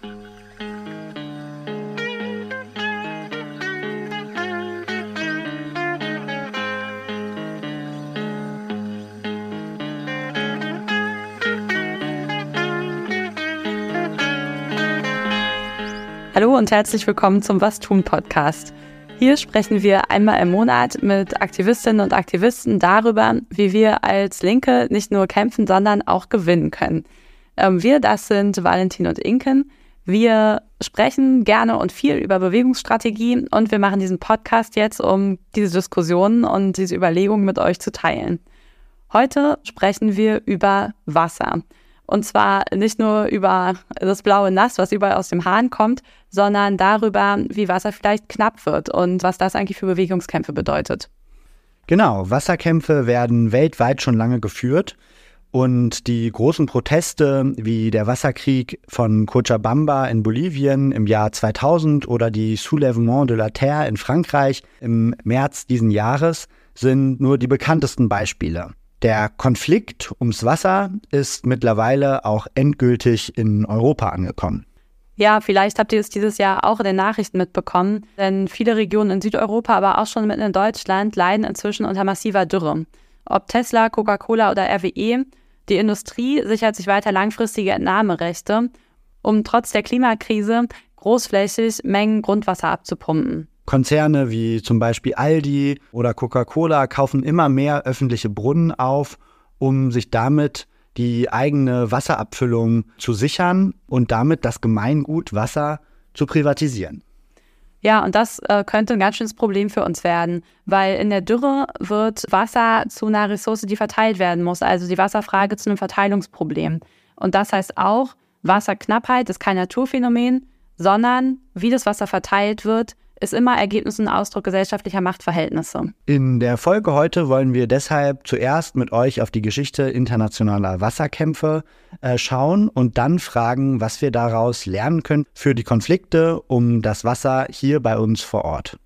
Hallo und herzlich willkommen zum Was tun Podcast. Hier sprechen wir einmal im Monat mit Aktivistinnen und Aktivisten darüber, wie wir als Linke nicht nur kämpfen, sondern auch gewinnen können. Ähm, wir, das sind Valentin und Inken. Wir sprechen gerne und viel über Bewegungsstrategie und wir machen diesen Podcast jetzt, um diese Diskussionen und diese Überlegungen mit euch zu teilen. Heute sprechen wir über Wasser. Und zwar nicht nur über das blaue Nass, was überall aus dem Hahn kommt, sondern darüber, wie Wasser vielleicht knapp wird und was das eigentlich für Bewegungskämpfe bedeutet. Genau, Wasserkämpfe werden weltweit schon lange geführt. Und die großen Proteste wie der Wasserkrieg von Cochabamba in Bolivien im Jahr 2000 oder die Soulèvement de la Terre in Frankreich im März diesen Jahres sind nur die bekanntesten Beispiele. Der Konflikt ums Wasser ist mittlerweile auch endgültig in Europa angekommen. Ja, vielleicht habt ihr es dieses Jahr auch in den Nachrichten mitbekommen, denn viele Regionen in Südeuropa, aber auch schon mitten in Deutschland leiden inzwischen unter massiver Dürre. Ob Tesla, Coca-Cola oder RWE, die Industrie sichert sich weiter langfristige Entnahmerechte, um trotz der Klimakrise großflächig Mengen Grundwasser abzupumpen. Konzerne wie zum Beispiel Aldi oder Coca-Cola kaufen immer mehr öffentliche Brunnen auf, um sich damit die eigene Wasserabfüllung zu sichern und damit das Gemeingut Wasser zu privatisieren. Ja, und das äh, könnte ein ganz schönes Problem für uns werden, weil in der Dürre wird Wasser zu einer Ressource, die verteilt werden muss, also die Wasserfrage zu einem Verteilungsproblem. Und das heißt auch, Wasserknappheit ist kein Naturphänomen, sondern wie das Wasser verteilt wird, ist immer Ergebnis und Ausdruck gesellschaftlicher Machtverhältnisse. In der Folge heute wollen wir deshalb zuerst mit euch auf die Geschichte internationaler Wasserkämpfe äh, schauen und dann fragen, was wir daraus lernen können für die Konflikte um das Wasser hier bei uns vor Ort.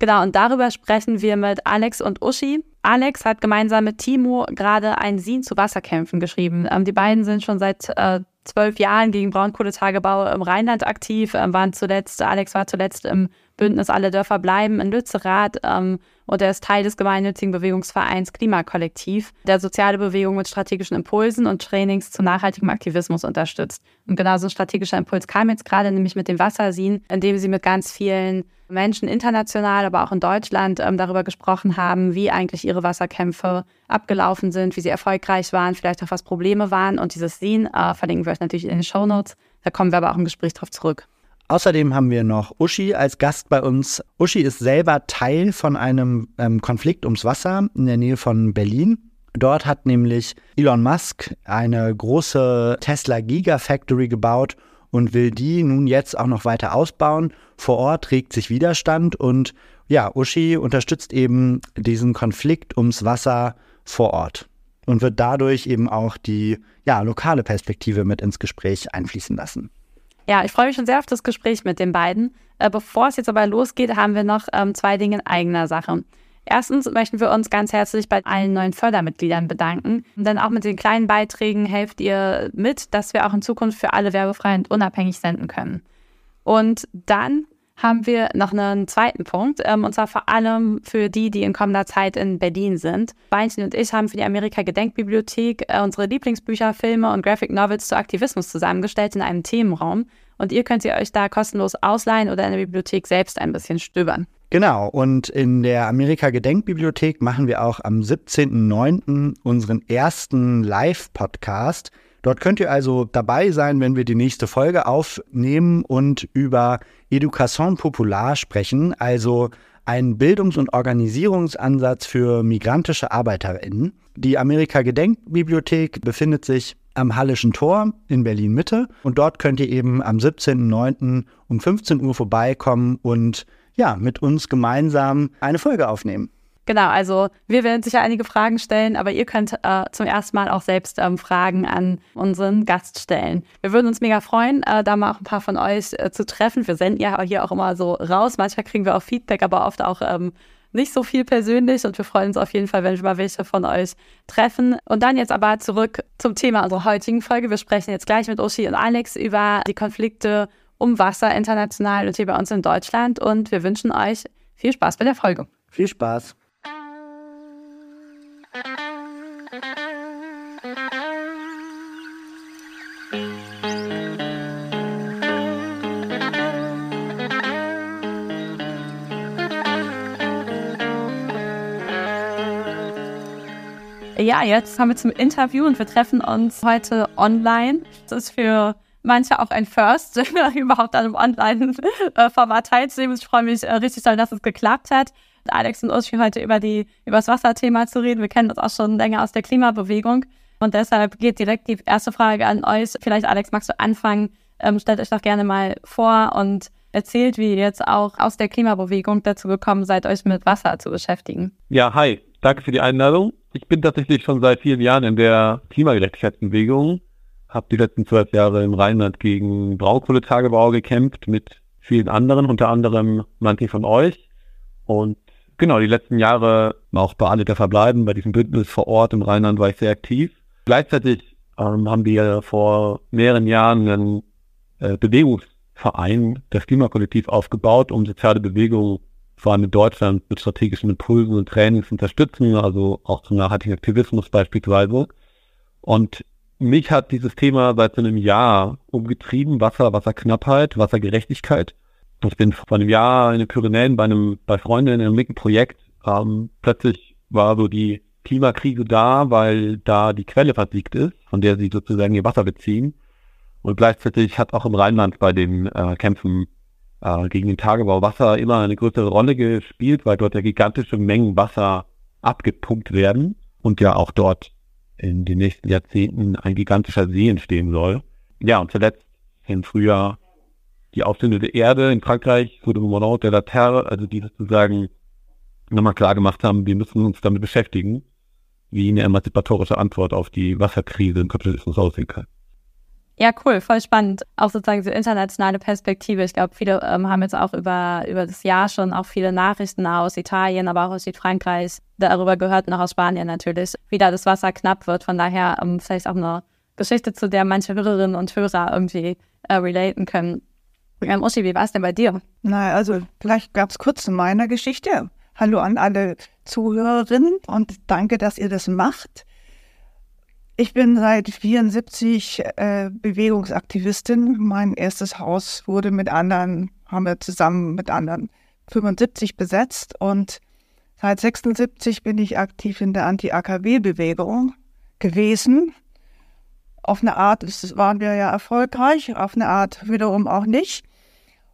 Genau, und darüber sprechen wir mit Alex und Uschi. Alex hat gemeinsam mit Timo gerade ein Sin zu Wasserkämpfen geschrieben. Ähm, die beiden sind schon seit äh, zwölf Jahren gegen Braunkohletagebau im Rheinland aktiv, äh, waren zuletzt, Alex war zuletzt im Bündnis Alle Dörfer bleiben in Lützerath ähm, und er ist Teil des gemeinnützigen Bewegungsvereins Klimakollektiv, der soziale Bewegung mit strategischen Impulsen und Trainings zu nachhaltigem Aktivismus unterstützt. Und genau so ein strategischer Impuls kam jetzt gerade nämlich mit dem Wassersin, indem sie mit ganz vielen Menschen international, aber auch in Deutschland ähm, darüber gesprochen haben, wie eigentlich ihre Wasserkämpfe abgelaufen sind, wie sie erfolgreich waren, vielleicht auch was Probleme waren. Und dieses Sin äh, verlinken wir euch natürlich in den Show Notes. Da kommen wir aber auch im Gespräch drauf zurück. Außerdem haben wir noch Uschi als Gast bei uns. Uschi ist selber Teil von einem ähm, Konflikt ums Wasser in der Nähe von Berlin. Dort hat nämlich Elon Musk eine große Tesla Gigafactory gebaut und will die nun jetzt auch noch weiter ausbauen. Vor Ort regt sich Widerstand und ja, Uschi unterstützt eben diesen Konflikt ums Wasser vor Ort und wird dadurch eben auch die ja, lokale Perspektive mit ins Gespräch einfließen lassen. Ja, ich freue mich schon sehr auf das Gespräch mit den beiden. Äh, bevor es jetzt aber losgeht, haben wir noch ähm, zwei Dinge in eigener Sache. Erstens möchten wir uns ganz herzlich bei allen neuen Fördermitgliedern bedanken. Denn auch mit den kleinen Beiträgen helft ihr mit, dass wir auch in Zukunft für alle werbefrei und unabhängig senden können. Und dann haben wir noch einen zweiten Punkt, ähm, und zwar vor allem für die, die in kommender Zeit in Berlin sind. Beinchen und ich haben für die Amerika-Gedenkbibliothek äh, unsere Lieblingsbücher, Filme und Graphic Novels zu Aktivismus zusammengestellt in einem Themenraum. Und ihr könnt sie euch da kostenlos ausleihen oder in der Bibliothek selbst ein bisschen stöbern. Genau, und in der Amerika-Gedenkbibliothek machen wir auch am 17.09. unseren ersten Live-Podcast. Dort könnt ihr also dabei sein, wenn wir die nächste Folge aufnehmen und über Education Popular sprechen, also einen Bildungs- und Organisierungsansatz für migrantische ArbeiterInnen. Die Amerika-Gedenkbibliothek befindet sich am Hallischen Tor in Berlin Mitte und dort könnt ihr eben am 17.09. um 15 Uhr vorbeikommen und ja, mit uns gemeinsam eine Folge aufnehmen. Genau, also wir werden sicher einige Fragen stellen, aber ihr könnt äh, zum ersten Mal auch selbst ähm, Fragen an unseren Gast stellen. Wir würden uns mega freuen, äh, da mal auch ein paar von euch äh, zu treffen. Wir senden ja hier auch immer so raus. Manchmal kriegen wir auch Feedback, aber oft auch ähm, nicht so viel persönlich und wir freuen uns auf jeden Fall, wenn wir mal welche von euch treffen. Und dann jetzt aber zurück zum Thema unserer heutigen Folge. Wir sprechen jetzt gleich mit Uschi und Alex über die Konflikte um Wasser international und hier bei uns in Deutschland und wir wünschen euch viel Spaß bei der Folge. Viel Spaß. Ja, jetzt kommen wir zum Interview und wir treffen uns heute online. Das ist für manche auch ein First, überhaupt an einem Online-Format teilzunehmen. Ich freue mich äh, richtig doll, dass es geklappt hat. Alex und Uschi heute über die über das Wasserthema zu reden. Wir kennen uns auch schon länger aus der Klimabewegung. Und deshalb geht direkt die erste Frage an euch. Vielleicht, Alex, magst du anfangen? Ähm, stellt euch doch gerne mal vor und erzählt, wie ihr jetzt auch aus der Klimabewegung dazu gekommen seid, euch mit Wasser zu beschäftigen. Ja, hi. Danke für die Einladung. Ich bin tatsächlich schon seit vielen Jahren in der Klimagerechtigkeitsbewegung habe die letzten zwölf Jahre im Rheinland gegen Braunkohletagebau gekämpft mit vielen anderen, unter anderem manche von euch. Und genau, die letzten Jahre auch bei alle Verbleiben, bei diesem Bündnis vor Ort im Rheinland war ich sehr aktiv. Gleichzeitig ähm, haben wir vor mehreren Jahren einen äh, Bewegungsverein, das Klimakollektiv, aufgebaut, um soziale Bewegungen vor allem in Deutschland mit strategischen Impulsen und Trainings zu unterstützen, also auch zum nachhaltigen Aktivismus beispielsweise. Und mich hat dieses Thema seit einem Jahr umgetrieben, Wasser, Wasserknappheit, Wassergerechtigkeit. Ich bin vor einem Jahr in den Pyrenäen bei einem, bei Freunden in einem linken Projekt. Ähm, plötzlich war so die Klimakrise da, weil da die Quelle versiegt ist, von der sie sozusagen ihr Wasser beziehen. Und gleichzeitig hat auch im Rheinland bei den äh, Kämpfen äh, gegen den Tagebau Wasser immer eine größere Rolle gespielt, weil dort ja gigantische Mengen Wasser abgepumpt werden und ja auch dort in den nächsten Jahrzehnten ein gigantischer See entstehen soll. Ja, und zuletzt im Frühjahr die aufstehende Erde in Frankreich, wurde Monod de la Terre, also die sozusagen nochmal klar gemacht haben, wir müssen uns damit beschäftigen, wie eine emanzipatorische Antwort auf die Wasserkrise im Kapitalismus aussehen kann. Ja, cool, voll spannend. Auch sozusagen so internationale Perspektive. Ich glaube, viele ähm, haben jetzt auch über, über das Jahr schon auch viele Nachrichten aus Italien, aber auch aus Südfrankreich darüber gehört, noch aus Spanien natürlich, wie da das Wasser knapp wird. Von daher ähm, vielleicht auch eine Geschichte, zu der manche Hörerinnen und Hörer irgendwie äh, relaten können. Ähm, Uschi, wie war es denn bei dir? Na, also vielleicht gab es kurz zu meiner Geschichte. Hallo an alle Zuhörerinnen und danke, dass ihr das macht. Ich bin seit 74 äh, Bewegungsaktivistin. Mein erstes Haus wurde mit anderen, haben wir zusammen mit anderen 75 besetzt und seit 76 bin ich aktiv in der Anti-AKW-Bewegung gewesen. Auf eine Art waren wir ja erfolgreich, auf eine Art wiederum auch nicht.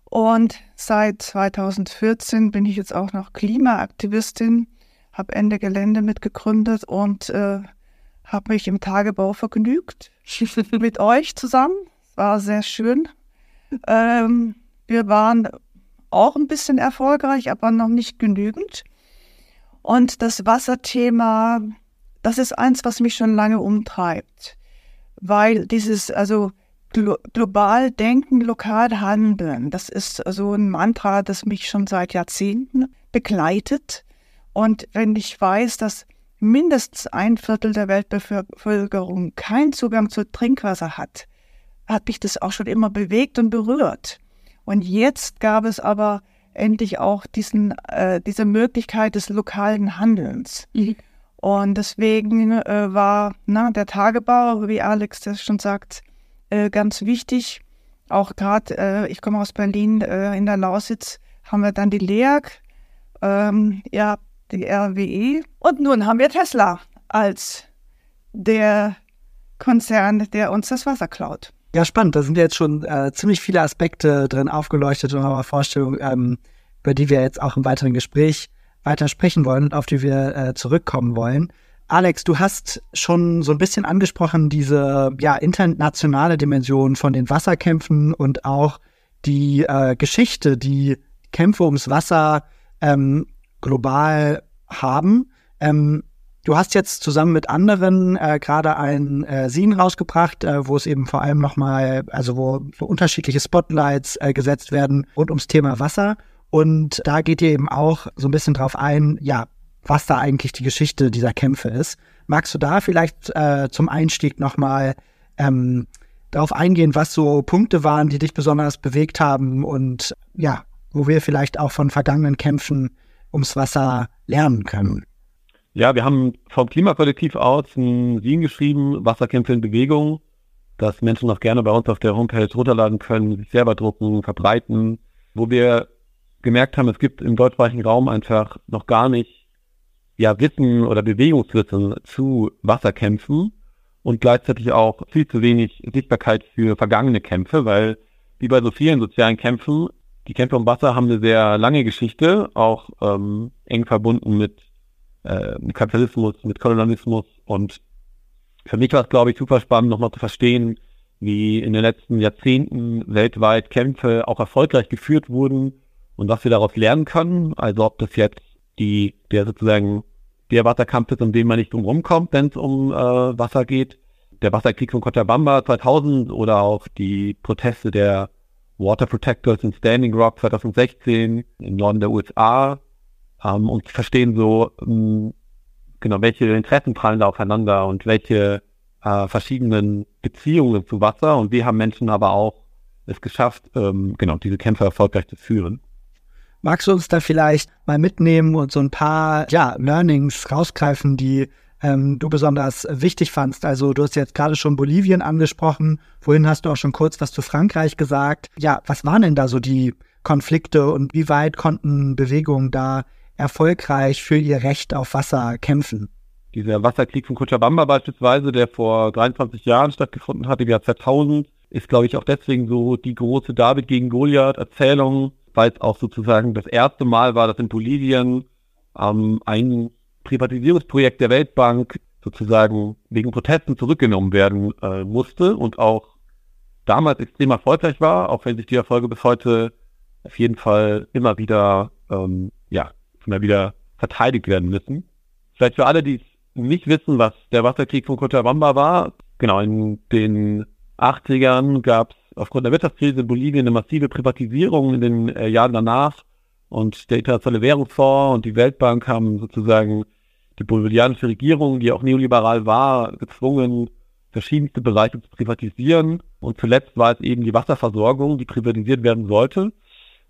Und seit 2014 bin ich jetzt auch noch Klimaaktivistin, habe Ende Gelände mitgegründet und äh, habe mich im Tagebau vergnügt mit euch zusammen. War sehr schön. Ähm, wir waren auch ein bisschen erfolgreich, aber noch nicht genügend. Und das Wasserthema, das ist eins, was mich schon lange umtreibt, weil dieses, also glo global denken, lokal handeln, das ist so ein Mantra, das mich schon seit Jahrzehnten begleitet. Und wenn ich weiß, dass mindestens ein Viertel der Weltbevölkerung keinen Zugang zu Trinkwasser hat, hat mich das auch schon immer bewegt und berührt. Und jetzt gab es aber endlich auch diesen, äh, diese Möglichkeit des lokalen Handelns. Mhm. Und deswegen äh, war na, der Tagebau, wie Alex das schon sagt, äh, ganz wichtig. Auch gerade, äh, ich komme aus Berlin, äh, in der Lausitz haben wir dann die LEAG. Ähm, ja, die RWE. Und nun haben wir Tesla als der Konzern, der uns das Wasser klaut. Ja, spannend. Da sind jetzt schon äh, ziemlich viele Aspekte drin aufgeleuchtet in eurer Vorstellung, ähm, über die wir jetzt auch im weiteren Gespräch weiter sprechen wollen und auf die wir äh, zurückkommen wollen. Alex, du hast schon so ein bisschen angesprochen, diese ja, internationale Dimension von den Wasserkämpfen und auch die äh, Geschichte, die Kämpfe ums Wasser ähm, global haben. Ähm, du hast jetzt zusammen mit anderen äh, gerade ein äh, Scene rausgebracht, äh, wo es eben vor allem nochmal, also wo so unterschiedliche Spotlights äh, gesetzt werden rund ums Thema Wasser. Und da geht ihr eben auch so ein bisschen drauf ein, ja, was da eigentlich die Geschichte dieser Kämpfe ist. Magst du da vielleicht äh, zum Einstieg nochmal ähm, darauf eingehen, was so Punkte waren, die dich besonders bewegt haben und ja, wo wir vielleicht auch von vergangenen Kämpfen ums Wasser lernen können? Ja, wir haben vom Klimakollektiv aus ein Sien geschrieben, Wasserkämpfe in Bewegung, das Menschen noch gerne bei uns auf der Homepage runterladen können, sich selber drucken, verbreiten, wo wir gemerkt haben, es gibt im deutschsprachigen Raum einfach noch gar nicht ja, Wissen oder Bewegungswissen zu Wasserkämpfen und gleichzeitig auch viel zu wenig Sichtbarkeit für vergangene Kämpfe, weil wie bei so vielen sozialen Kämpfen, die Kämpfe um Wasser haben eine sehr lange Geschichte, auch ähm, eng verbunden mit äh, Kapitalismus, mit Kolonialismus. Und für mich war es, glaube ich, super spannend, nochmal zu verstehen, wie in den letzten Jahrzehnten weltweit Kämpfe auch erfolgreich geführt wurden und was wir daraus lernen können. Also ob das jetzt die, der sozusagen der Wasserkampf ist, um den man nicht drum rumkommt, wenn es um äh, Wasser geht. Der Wasserkrieg von Cochabamba 2000 oder auch die Proteste der Water Protectors in Standing Rock 2016 im Norden der USA ähm, und verstehen so, ähm, genau, welche Interessen prallen da aufeinander und welche äh, verschiedenen Beziehungen zu Wasser und wie haben Menschen aber auch es geschafft, ähm, genau, diese Kämpfe erfolgreich zu führen. Magst du uns da vielleicht mal mitnehmen und so ein paar ja, Learnings rausgreifen, die ähm, du besonders wichtig fandst? Also du hast jetzt gerade schon Bolivien angesprochen, vorhin hast du auch schon kurz was zu Frankreich gesagt. Ja, was waren denn da so die Konflikte und wie weit konnten Bewegungen da erfolgreich für ihr Recht auf Wasser kämpfen? Dieser Wasserkrieg von Cochabamba beispielsweise, der vor 23 Jahren stattgefunden hat, im Jahr 2000, ist, glaube ich, auch deswegen so die große David gegen Goliath-Erzählung weil es auch sozusagen das erste Mal war, dass in Bolivien ähm, ein Privatisierungsprojekt der Weltbank sozusagen wegen Protesten zurückgenommen werden äh, musste und auch damals extrem erfolgreich war, auch wenn sich die Erfolge bis heute auf jeden Fall immer wieder, ähm, ja, immer wieder verteidigt werden müssen. Vielleicht für alle, die nicht wissen, was der Wasserkrieg von Cochabamba war, genau, in den 80ern gab es aufgrund der Wirtschaftskrise in Bolivien eine massive Privatisierung in den äh, Jahren danach und der Internationale Währungsfonds und die Weltbank haben sozusagen die bolivianische Regierung, die auch neoliberal war, gezwungen, verschiedenste Bereiche zu privatisieren. Und zuletzt war es eben die Wasserversorgung, die privatisiert werden sollte.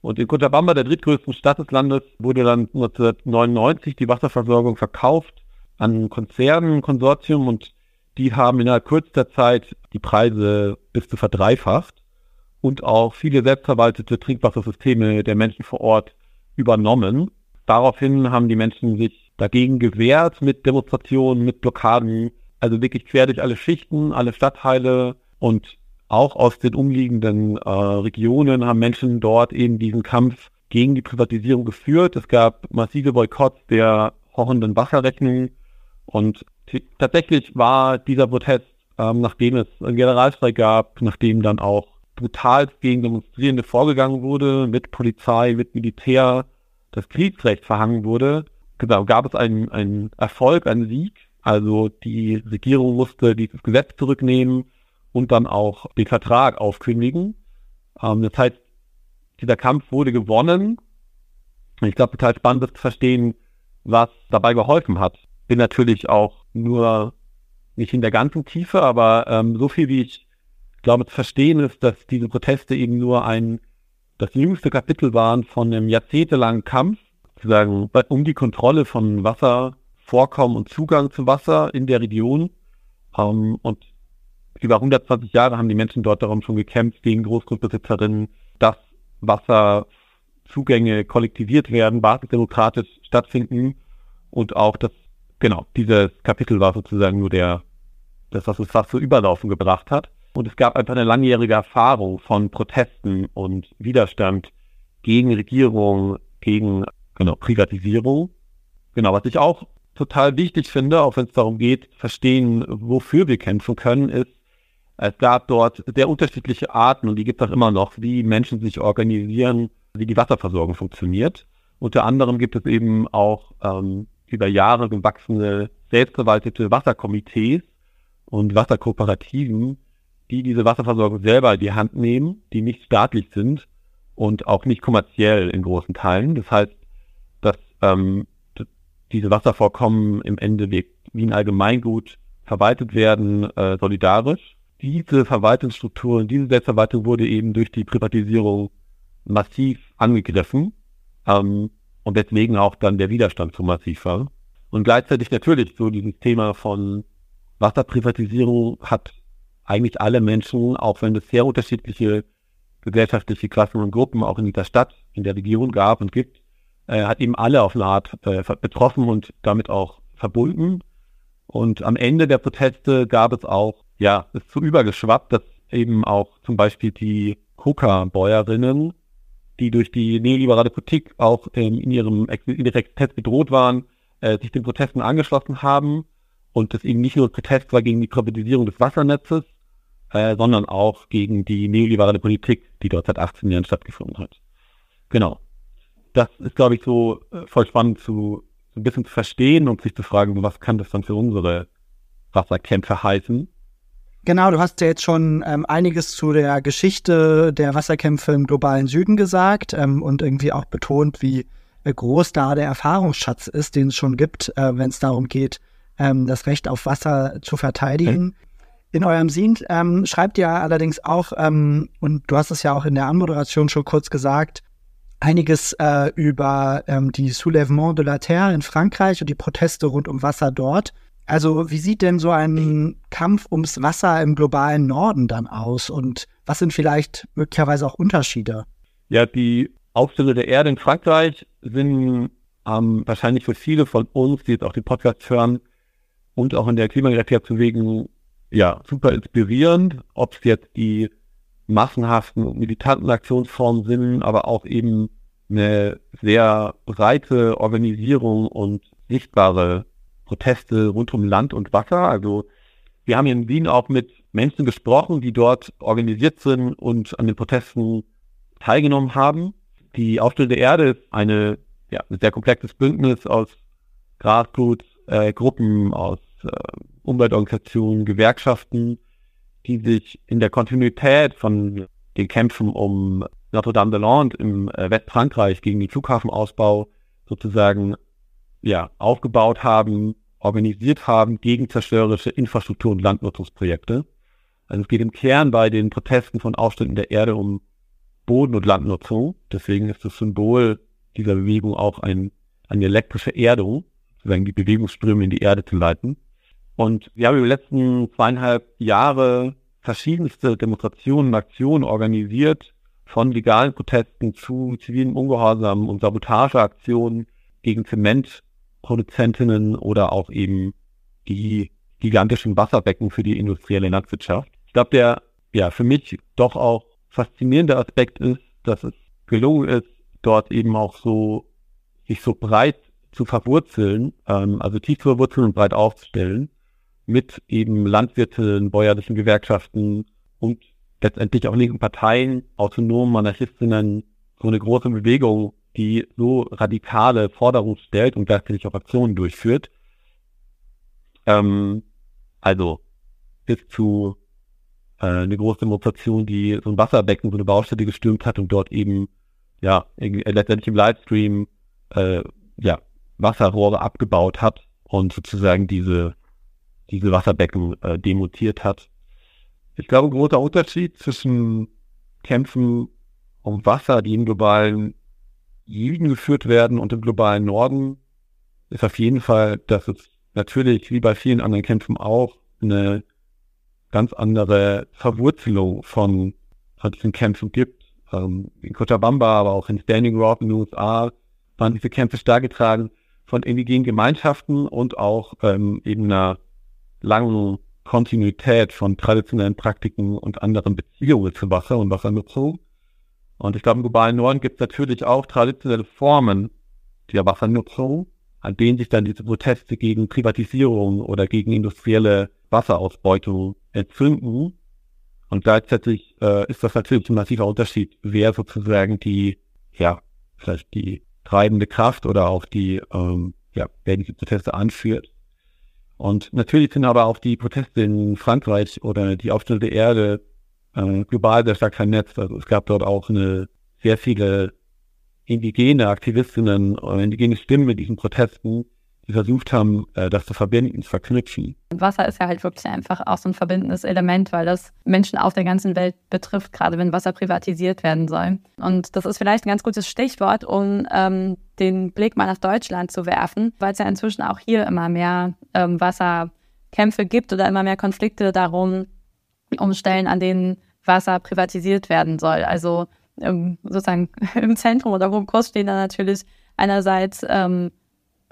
Und in Cochabamba, der drittgrößten Stadt des Landes, wurde dann 1999 die Wasserversorgung verkauft an Konzernen, Konsortium und die haben innerhalb kürzester Zeit die Preise bis zu verdreifacht und auch viele selbstverwaltete Trinkwassersysteme der Menschen vor Ort übernommen. Daraufhin haben die Menschen sich dagegen gewehrt mit Demonstrationen, mit Blockaden, also wirklich quer durch alle Schichten, alle Stadtteile und auch aus den umliegenden äh, Regionen haben Menschen dort eben diesen Kampf gegen die Privatisierung geführt. Es gab massive Boykotts der horrenden Wasserrechnungen und tatsächlich war dieser Protest, ähm, nachdem es einen Generalstreik gab, nachdem dann auch brutal gegen Demonstrierende vorgegangen wurde, mit Polizei, mit Militär, das Kriegsrecht verhangen wurde, genau, gab es einen, einen Erfolg, einen Sieg. Also die Regierung musste dieses Gesetz zurücknehmen und dann auch den Vertrag aufkündigen. Ähm, das heißt, dieser Kampf wurde gewonnen. Ich glaube, total spannend ist zu verstehen, was dabei geholfen hat. Bin natürlich auch nur nicht in der ganzen Tiefe, aber ähm, so viel wie ich glaube zu verstehen ist, dass diese Proteste eben nur ein, das jüngste Kapitel waren von einem jahrzehntelangen Kampf, sozusagen um die Kontrolle von Wasservorkommen und Zugang zu Wasser in der Region. Ähm, und über 120 Jahre haben die Menschen dort darum schon gekämpft gegen Großgrundbesitzerinnen, dass Wasserzugänge kollektiviert werden, basisdemokratisch stattfinden und auch, dass genau, dieses Kapitel war sozusagen nur der, das, was uns fast zu Überlaufen gebracht hat. Und es gab einfach eine langjährige Erfahrung von Protesten und Widerstand gegen Regierung, gegen genau, Privatisierung. Genau, was ich auch total wichtig finde, auch wenn es darum geht, verstehen, wofür wir kämpfen können, ist, es gab dort sehr unterschiedliche Arten und die gibt es auch immer noch, wie Menschen sich organisieren, wie die Wasserversorgung funktioniert. Unter anderem gibt es eben auch ähm, über Jahre gewachsene selbstverwaltete Wasserkomitees und Wasserkooperativen, die diese Wasserversorgung selber in die Hand nehmen, die nicht staatlich sind und auch nicht kommerziell in großen Teilen. Das heißt, dass ähm, diese Wasservorkommen im Endeffekt wie ein Allgemeingut verwaltet werden, äh, solidarisch. Diese Verwaltungsstrukturen, diese Selbstverwaltung wurde eben durch die Privatisierung massiv angegriffen ähm, und deswegen auch dann der Widerstand so massiv war. Und gleichzeitig natürlich so dieses Thema von Wasserprivatisierung hat eigentlich alle Menschen, auch wenn es sehr unterschiedliche gesellschaftliche Klassen und Gruppen auch in dieser Stadt, in der Region gab und gibt, äh, hat eben alle auf eine Art äh, betroffen und damit auch verbunden. Und am Ende der Proteste gab es auch, ja, ist so übergeschwappt, dass eben auch zum Beispiel die Coca-Bäuerinnen, die durch die neoliberale Politik auch ähm, in ihrem in ihrer bedroht waren, äh, sich den Protesten angeschlossen haben und das eben nicht nur Protest war gegen die Privatisierung des Wassernetzes, äh, sondern auch gegen die neoliberale Politik, die dort seit 18 Jahren stattgefunden hat. Genau. Das ist, glaube ich, so äh, voll spannend zu ein bisschen zu verstehen und sich zu fragen, was kann das dann für unsere Wasserkämpfe heißen. Genau, du hast ja jetzt schon ähm, einiges zu der Geschichte der Wasserkämpfe im globalen Süden gesagt ähm, und irgendwie auch betont, wie äh, groß da der Erfahrungsschatz ist, den es schon gibt, äh, wenn es darum geht, ähm, das Recht auf Wasser zu verteidigen. Okay. In eurem Sin ähm, schreibt ihr allerdings auch, ähm, und du hast es ja auch in der Anmoderation schon kurz gesagt, einiges äh, über ähm, die Soulèvement de la Terre in Frankreich und die Proteste rund um Wasser dort. Also wie sieht denn so ein Kampf ums Wasser im globalen Norden dann aus und was sind vielleicht möglicherweise auch Unterschiede? Ja, die Aufstände der Erde in Frankreich sind ähm, wahrscheinlich für viele von uns, die jetzt auch den Podcast hören und auch in der Klimagerechtigkeit bewegen, ja, super inspirierend, ob es jetzt die massenhaften militanten Aktionsformen sind, aber auch eben eine sehr breite Organisierung und sichtbare Proteste rund um Land und Wasser. Also wir haben hier in Wien auch mit Menschen gesprochen, die dort organisiert sind und an den Protesten teilgenommen haben. Die Aufstellung der Erde ist eine, ja, ein sehr komplexes Bündnis aus Grassroots-Gruppen, äh, aus äh, Umweltorganisationen, Gewerkschaften, die sich in der Kontinuität von den Kämpfen um Notre-Dame-de-Lande im äh, Westfrankreich gegen den Flughafenausbau sozusagen ja, aufgebaut haben, organisiert haben gegen zerstörerische Infrastruktur- und Landnutzungsprojekte. Also es geht im Kern bei den Protesten von Aufständen der Erde um Boden- und Landnutzung. Deswegen ist das Symbol dieser Bewegung auch ein, eine elektrische Erdung, sozusagen die Bewegungsströme in die Erde zu leiten. Und wir haben über die letzten zweieinhalb Jahre verschiedenste Demonstrationen und Aktionen organisiert, von legalen Protesten zu zivilen Ungehorsam und Sabotageaktionen gegen Zementproduzentinnen oder auch eben die gigantischen Wasserbecken für die industrielle Landwirtschaft. Ich glaube, der ja für mich doch auch faszinierende Aspekt ist, dass es gelungen ist, dort eben auch so sich so breit zu verwurzeln, ähm, also tief zu verwurzeln und breit aufzustellen mit eben Landwirten, bäuerlichen Gewerkschaften und letztendlich auch linken Parteien, autonomen Anarchistinnen, so eine große Bewegung, die so radikale Forderungen stellt und gleichzeitig auch Aktionen durchführt. Ähm, also bis zu äh, eine große Demonstration, die so ein Wasserbecken, so eine Baustelle gestürmt hat und dort eben ja letztendlich im Livestream äh, ja Wasserrohre abgebaut hat und sozusagen diese diese Wasserbecken äh, demontiert hat. Ich glaube, ein großer Unterschied zwischen Kämpfen um Wasser, die im globalen Süden geführt werden und im globalen Norden, ist auf jeden Fall, dass es natürlich wie bei vielen anderen Kämpfen auch eine ganz andere Verwurzelung von, von diesen Kämpfen gibt. Ähm, in Cochabamba, aber auch in Standing Rock in den USA waren diese Kämpfe stark getragen von indigenen Gemeinschaften und auch ähm, eben einer langen Kontinuität von traditionellen Praktiken und anderen Beziehungen zu Wasser und Wassernutzung. Und ich glaube, im globalen Norden gibt es natürlich auch traditionelle Formen der Wassernutzung, an denen sich dann diese Proteste gegen Privatisierung oder gegen industrielle Wasserausbeutung entzünden. Und gleichzeitig äh, ist das natürlich ein massiver Unterschied, wer sozusagen die, ja, vielleicht die treibende Kraft oder auch die, ähm, ja, wer diese Proteste anführt. Und natürlich sind aber auch die Proteste in Frankreich oder die Aufstände der Erde äh, global stark vernetzt. Also es gab dort auch eine sehr viele indigene Aktivistinnen oder indigene Stimmen in diesen Protesten, die versucht haben, äh, das zu verbinden, zu verknüpfen. Wasser ist ja halt wirklich einfach auch so ein verbindendes Element, weil das Menschen auf der ganzen Welt betrifft, gerade wenn Wasser privatisiert werden soll. Und das ist vielleicht ein ganz gutes Stichwort, um ähm, den Blick mal nach Deutschland zu werfen, weil es ja inzwischen auch hier immer mehr ähm, Wasserkämpfe gibt oder immer mehr Konflikte darum, um Stellen, an denen Wasser privatisiert werden soll. Also ähm, sozusagen im Zentrum oder im Kurs stehen da natürlich einerseits ähm,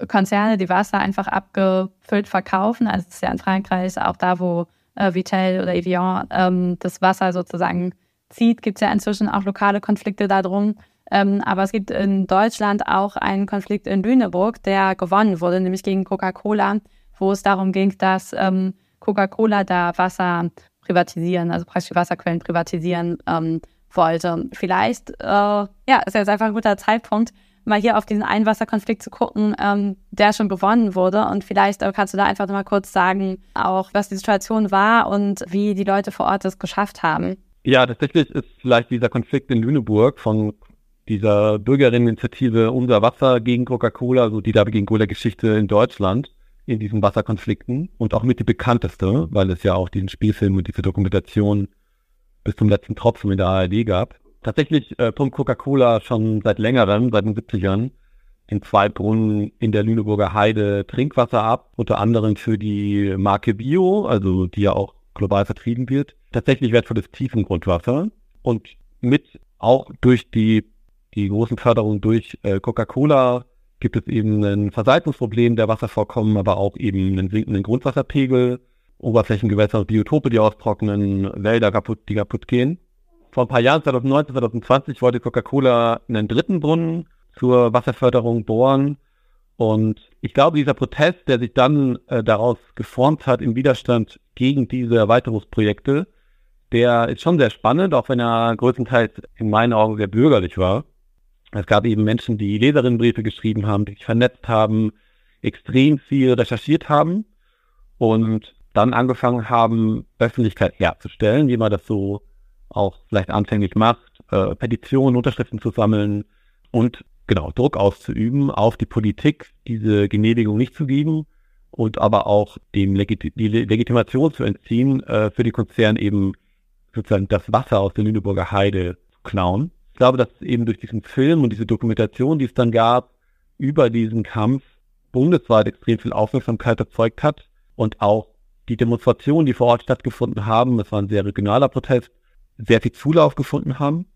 Konzerne, die Wasser einfach abgefüllt verkaufen. Also es ist ja in Frankreich auch da, wo äh, Vitel oder Evian ähm, das Wasser sozusagen zieht, gibt es ja inzwischen auch lokale Konflikte darum. Ähm, aber es gibt in Deutschland auch einen Konflikt in Lüneburg, der gewonnen wurde, nämlich gegen Coca-Cola, wo es darum ging, dass ähm, Coca-Cola da Wasser privatisieren, also praktisch Wasserquellen privatisieren ähm, wollte. Vielleicht, äh, ja, ist jetzt einfach ein guter Zeitpunkt, mal hier auf diesen Einwasserkonflikt zu gucken, ähm, der schon gewonnen wurde. Und vielleicht äh, kannst du da einfach mal kurz sagen, auch was die Situation war und wie die Leute vor Ort es geschafft haben. Ja, tatsächlich ist vielleicht dieser Konflikt in Lüneburg von dieser Bürgerinneninitiative Unser Wasser gegen Coca-Cola, also die da gegen Cola-Geschichte in Deutschland in diesen Wasserkonflikten und auch mit die bekannteste, weil es ja auch diesen Spielfilm und diese Dokumentation bis zum letzten Tropfen in der ARD gab. Tatsächlich äh, pumpt Coca-Cola schon seit längerem, seit den 70ern, in zwei Brunnen in der Lüneburger Heide Trinkwasser ab, unter anderem für die Marke Bio, also die ja auch global vertrieben wird. Tatsächlich wertvolles Tiefengrundwasser und mit auch durch die, die großen Förderungen durch äh, Coca-Cola gibt es eben ein Versalzungsproblem der Wasservorkommen, aber auch eben einen sinkenden Grundwasserpegel, Oberflächengewässer, Biotope, die austrocknen, Wälder kaputt, die kaputt gehen vor ein paar Jahren, 2019, 2020, wollte Coca-Cola einen dritten Brunnen zur Wasserförderung bohren. Und ich glaube, dieser Protest, der sich dann äh, daraus geformt hat im Widerstand gegen diese Erweiterungsprojekte, der ist schon sehr spannend, auch wenn er größtenteils in meinen Augen sehr bürgerlich war. Es gab eben Menschen, die Leserinnenbriefe geschrieben haben, die sich vernetzt haben, extrem viel recherchiert haben und dann angefangen haben, Öffentlichkeit herzustellen, wie man das so auch vielleicht anfänglich macht, äh, Petitionen, Unterschriften zu sammeln und genau Druck auszuüben auf die Politik, diese Genehmigung nicht zu geben und aber auch dem Legit die Legitimation zu entziehen, äh, für die Konzerne eben sozusagen das Wasser aus der Lüneburger Heide zu klauen. Ich glaube, dass eben durch diesen Film und diese Dokumentation, die es dann gab, über diesen Kampf bundesweit extrem viel Aufmerksamkeit erzeugt hat und auch die Demonstrationen, die vor Ort stattgefunden haben, es war ein sehr regionaler Protest, sehr viel Zulauf gefunden haben.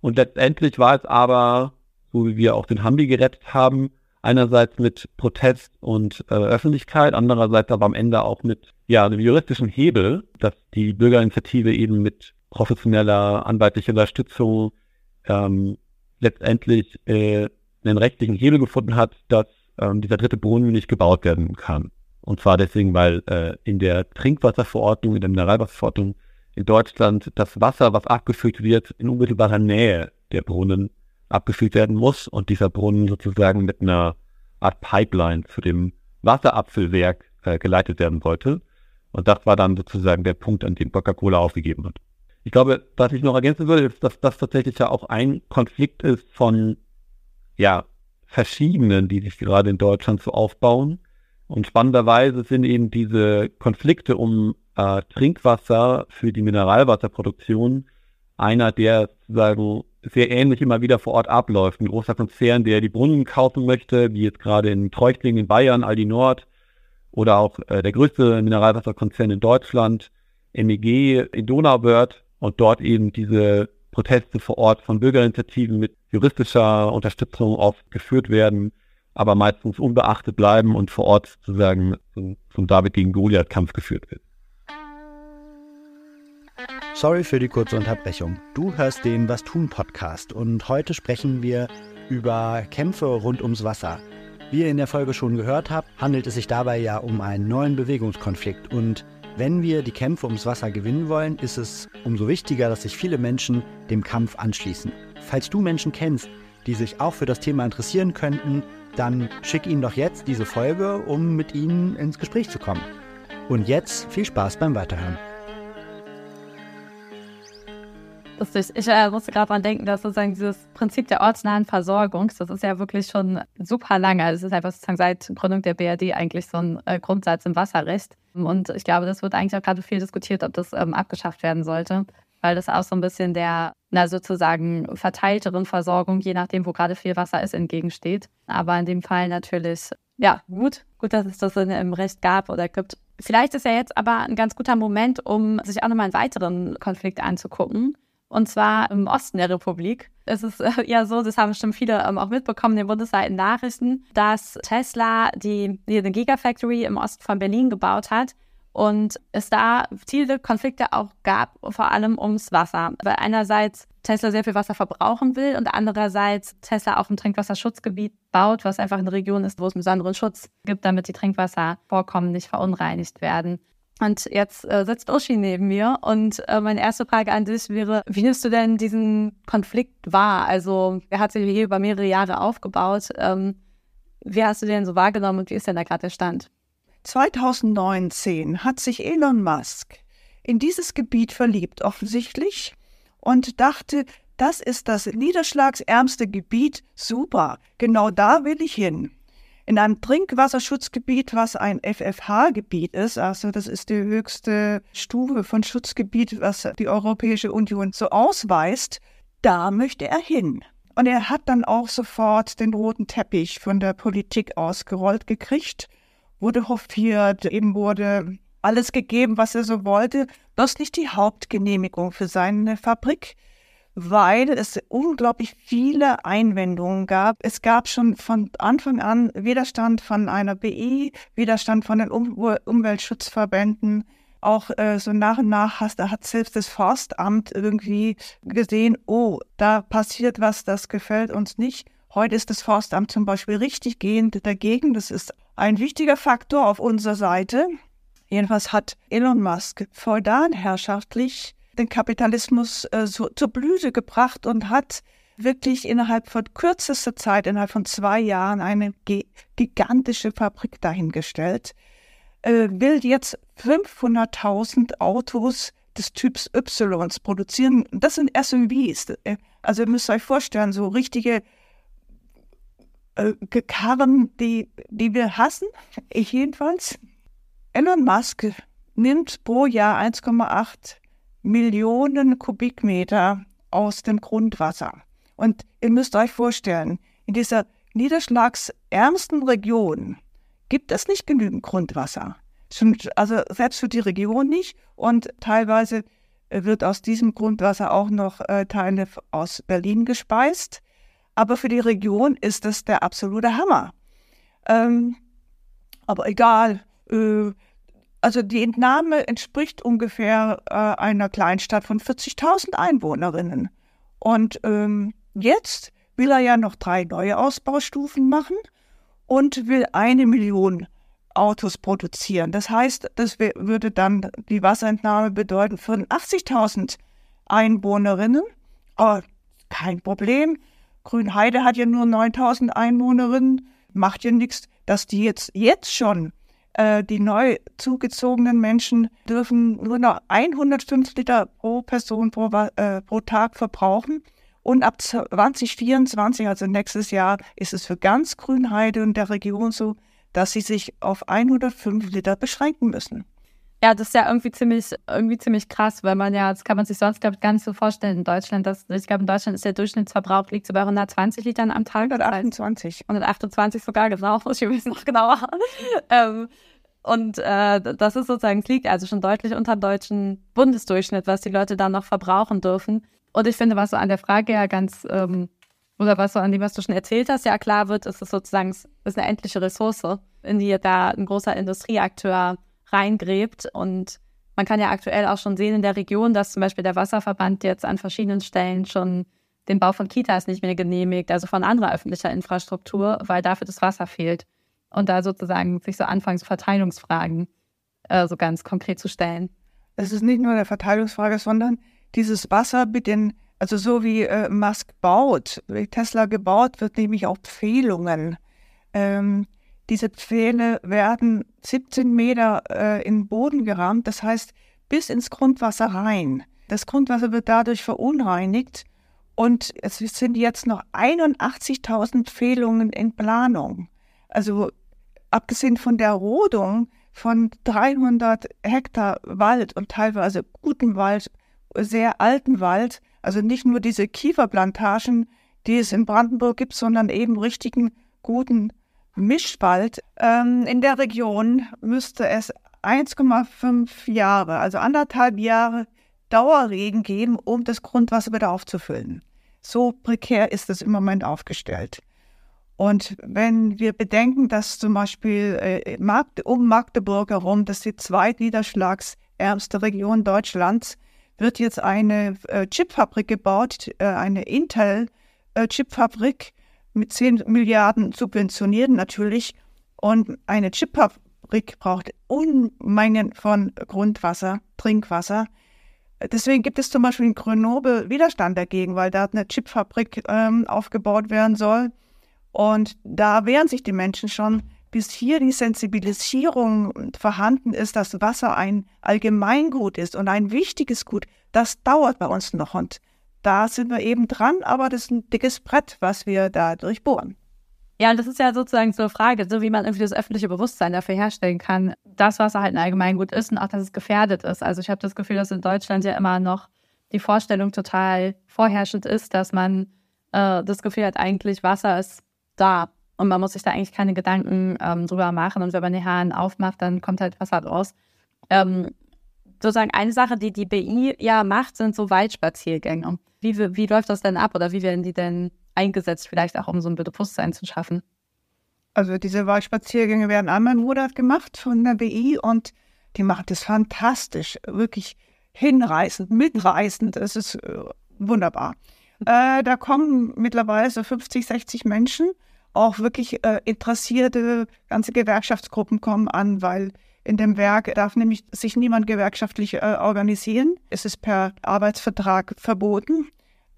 Und letztendlich war es aber, so wie wir auch den Hambi gerettet haben, einerseits mit Protest und äh, Öffentlichkeit, andererseits aber am Ende auch mit ja, einem juristischen Hebel, dass die Bürgerinitiative eben mit professioneller anwaltlicher Unterstützung ähm, letztendlich äh, einen rechtlichen Hebel gefunden hat, dass ähm, dieser dritte Brunnen nicht gebaut werden kann. Und zwar deswegen, weil äh, in der Trinkwasserverordnung, in der Mineralwasserverordnung in Deutschland das Wasser, was abgefüllt wird, in unmittelbarer Nähe der Brunnen abgefüllt werden muss und dieser Brunnen sozusagen mit einer Art Pipeline zu dem Wasserabfüllwerk äh, geleitet werden sollte. Und das war dann sozusagen der Punkt, an dem Coca-Cola aufgegeben hat. Ich glaube, was ich noch ergänzen würde, ist, dass das tatsächlich ja auch ein Konflikt ist von, ja, verschiedenen, die sich gerade in Deutschland so aufbauen. Und spannenderweise sind eben diese Konflikte um äh, Trinkwasser für die Mineralwasserproduktion einer, der sozusagen sehr ähnlich immer wieder vor Ort abläuft. Ein großer Konzern, der die Brunnen kaufen möchte, wie jetzt gerade in Treuchtlingen in Bayern, Aldi Nord oder auch äh, der größte Mineralwasserkonzern in Deutschland, MEG in Donauwörth und dort eben diese Proteste vor Ort von Bürgerinitiativen mit juristischer Unterstützung oft geführt werden, aber meistens unbeachtet bleiben und vor Ort sozusagen zum, David gegen Goliath-Kampf geführt wird. Sorry für die kurze Unterbrechung. Du hörst den Was tun Podcast und heute sprechen wir über Kämpfe rund ums Wasser. Wie ihr in der Folge schon gehört habt, handelt es sich dabei ja um einen neuen Bewegungskonflikt und wenn wir die Kämpfe ums Wasser gewinnen wollen, ist es umso wichtiger, dass sich viele Menschen dem Kampf anschließen. Falls du Menschen kennst, die sich auch für das Thema interessieren könnten, dann schick ihnen doch jetzt diese Folge, um mit ihnen ins Gespräch zu kommen. Und jetzt viel Spaß beim Weiterhören. Lustig. Ich äh, musste gerade dran denken, dass sozusagen dieses Prinzip der ortsnahen Versorgung, das ist ja wirklich schon super lange. Also es ist einfach sozusagen seit Gründung der BRD eigentlich so ein äh, Grundsatz im Wasserrecht. Und ich glaube, das wird eigentlich auch gerade viel diskutiert, ob das ähm, abgeschafft werden sollte, weil das auch so ein bisschen der, na sozusagen verteilteren Versorgung, je nachdem, wo gerade viel Wasser ist, entgegensteht. Aber in dem Fall natürlich, ja, gut, gut, dass es das in, im Recht gab oder gibt. Vielleicht ist ja jetzt aber ein ganz guter Moment, um sich auch nochmal einen weiteren Konflikt anzugucken und zwar im Osten der Republik. Es ist äh, ja so, das haben bestimmt viele ähm, auch mitbekommen in den bundesweiten Nachrichten, dass Tesla die, die eine Gigafactory im Osten von Berlin gebaut hat und es da viele Konflikte auch gab, vor allem ums Wasser. Weil einerseits Tesla sehr viel Wasser verbrauchen will und andererseits Tesla auch ein Trinkwasserschutzgebiet baut, was einfach eine Region ist, wo es einen besonderen Schutz gibt, damit die Trinkwasservorkommen nicht verunreinigt werden. Und jetzt äh, sitzt Uschi neben mir und äh, meine erste Frage an dich wäre, wie nimmst du denn diesen Konflikt wahr? Also, er hat sich hier über mehrere Jahre aufgebaut. Ähm, wie hast du den so wahrgenommen und wie ist denn da gerade der Stand? 2019 hat sich Elon Musk in dieses Gebiet verliebt, offensichtlich, und dachte, das ist das niederschlagsärmste Gebiet, super, genau da will ich hin in einem Trinkwasserschutzgebiet, was ein FFH-Gebiet ist, also das ist die höchste Stufe von Schutzgebiet, was die Europäische Union so ausweist, da möchte er hin. Und er hat dann auch sofort den roten Teppich von der Politik ausgerollt gekriegt, wurde hofiert, eben wurde alles gegeben, was er so wollte, bloß nicht die Hauptgenehmigung für seine Fabrik weil es unglaublich viele Einwendungen gab. Es gab schon von Anfang an Widerstand von einer BI, Widerstand von den um Umweltschutzverbänden. Auch äh, so nach und nach hast, hat selbst das Forstamt irgendwie gesehen, oh, da passiert was, das gefällt uns nicht. Heute ist das Forstamt zum Beispiel richtig gehend dagegen. Das ist ein wichtiger Faktor auf unserer Seite. Jedenfalls hat Elon Musk feudal herrschaftlich den Kapitalismus äh, so, zur Blüte gebracht und hat wirklich innerhalb von kürzester Zeit, innerhalb von zwei Jahren, eine gigantische Fabrik dahingestellt, äh, will jetzt 500.000 Autos des Typs Y produzieren. Das sind SUVs. Also ihr müsst euch vorstellen, so richtige äh, Karren, die, die wir hassen, ich jedenfalls. Elon Musk nimmt pro Jahr 1,8 Millionen Kubikmeter aus dem Grundwasser. Und ihr müsst euch vorstellen, in dieser niederschlagsärmsten Region gibt es nicht genügend Grundwasser. Also selbst für die Region nicht. Und teilweise wird aus diesem Grundwasser auch noch äh, Teile aus Berlin gespeist. Aber für die Region ist das der absolute Hammer. Ähm, aber egal, äh, also die Entnahme entspricht ungefähr äh, einer Kleinstadt von 40.000 Einwohnerinnen. Und ähm, jetzt will er ja noch drei neue Ausbaustufen machen und will eine Million Autos produzieren. Das heißt, das würde dann die Wasserentnahme bedeuten für 80.000 Einwohnerinnen. Aber kein Problem. Grünheide hat ja nur 9.000 Einwohnerinnen. Macht ja nichts, dass die jetzt, jetzt schon äh, die neu zugezogenen Menschen dürfen nur noch 105 Liter pro Person pro, äh, pro Tag verbrauchen. Und ab 2024, also nächstes Jahr, ist es für ganz Grünheide und der Region so, dass sie sich auf 105 Liter beschränken müssen. Ja, das ist ja irgendwie ziemlich, irgendwie ziemlich krass, weil man ja, das kann man sich sonst, glaube ich, gar nicht so vorstellen in Deutschland. Dass, ich glaube, in Deutschland ist der Durchschnittsverbrauch liegt so bei 120 Litern am Tag. 128. 128 sogar, genau, muss ich wissen, noch genauer. ähm, und äh, das ist sozusagen, es liegt also schon deutlich unter dem deutschen Bundesdurchschnitt, was die Leute da noch verbrauchen dürfen. Und ich finde, was so an der Frage ja ganz, ähm, oder was so an dem, was du schon erzählt hast, ja klar wird, ist es sozusagen ist eine endliche Ressource, in die da ein großer Industrieakteur reingräbt. Und man kann ja aktuell auch schon sehen in der Region, dass zum Beispiel der Wasserverband jetzt an verschiedenen Stellen schon den Bau von Kitas nicht mehr genehmigt, also von anderer öffentlicher Infrastruktur, weil dafür das Wasser fehlt und da sozusagen sich so anfangen, so Verteilungsfragen äh, so ganz konkret zu stellen. Es ist nicht nur eine Verteilungsfrage, sondern dieses Wasser mit den, also so wie äh, Musk baut, wie Tesla gebaut wird, nämlich auch Pfählungen. Ähm, diese Pfähle werden 17 Meter äh, in den Boden gerammt, das heißt bis ins Grundwasser rein. Das Grundwasser wird dadurch verunreinigt und es sind jetzt noch 81.000 Fehlungen in Planung. Also abgesehen von der Rodung von 300 Hektar Wald und teilweise guten Wald, sehr alten Wald, also nicht nur diese Kieferplantagen, die es in Brandenburg gibt, sondern eben richtigen guten Mischwald. Ähm, in der Region müsste es 1,5 Jahre, also anderthalb Jahre Dauerregen geben, um das Grundwasser wieder aufzufüllen. So prekär ist es im Moment aufgestellt. Und wenn wir bedenken, dass zum Beispiel äh, Magde, um Magdeburg herum, das ist die zweitniederschlagsärmste Region Deutschlands, wird jetzt eine äh, Chipfabrik gebaut, äh, eine Intel-Chipfabrik äh, mit 10 Milliarden subventioniert natürlich. Und eine Chipfabrik braucht Unmengen von Grundwasser, Trinkwasser. Deswegen gibt es zum Beispiel in Grenoble Widerstand dagegen, weil da eine Chipfabrik ähm, aufgebaut werden soll. Und da wehren sich die Menschen schon, bis hier die Sensibilisierung vorhanden ist, dass Wasser ein Allgemeingut ist und ein wichtiges Gut. Das dauert bei uns noch und da sind wir eben dran, aber das ist ein dickes Brett, was wir da durchbohren. Ja, und das ist ja sozusagen so eine Frage, so wie man irgendwie das öffentliche Bewusstsein dafür herstellen kann, dass Wasser halt ein Allgemeingut ist und auch, dass es gefährdet ist. Also ich habe das Gefühl, dass in Deutschland ja immer noch die Vorstellung total vorherrschend ist, dass man äh, das Gefühl hat, eigentlich Wasser ist da und man muss sich da eigentlich keine Gedanken ähm, drüber machen. Und wenn man die Hahn aufmacht, dann kommt halt Wasser raus. Ähm, sozusagen eine Sache, die die BI ja macht, sind so Waldspaziergänge. Wie, wie läuft das denn ab oder wie werden die denn eingesetzt, vielleicht auch um so ein Bewusstsein zu schaffen? Also diese Waldspaziergänge werden einmal im Monat gemacht von der BI und die macht es fantastisch, wirklich hinreißend, mitreißend. Es ist äh, wunderbar. Äh, da kommen mittlerweile so 50, 60 Menschen, auch wirklich äh, interessierte ganze Gewerkschaftsgruppen kommen an, weil in dem Werk darf nämlich sich niemand gewerkschaftlich äh, organisieren. Es ist per Arbeitsvertrag verboten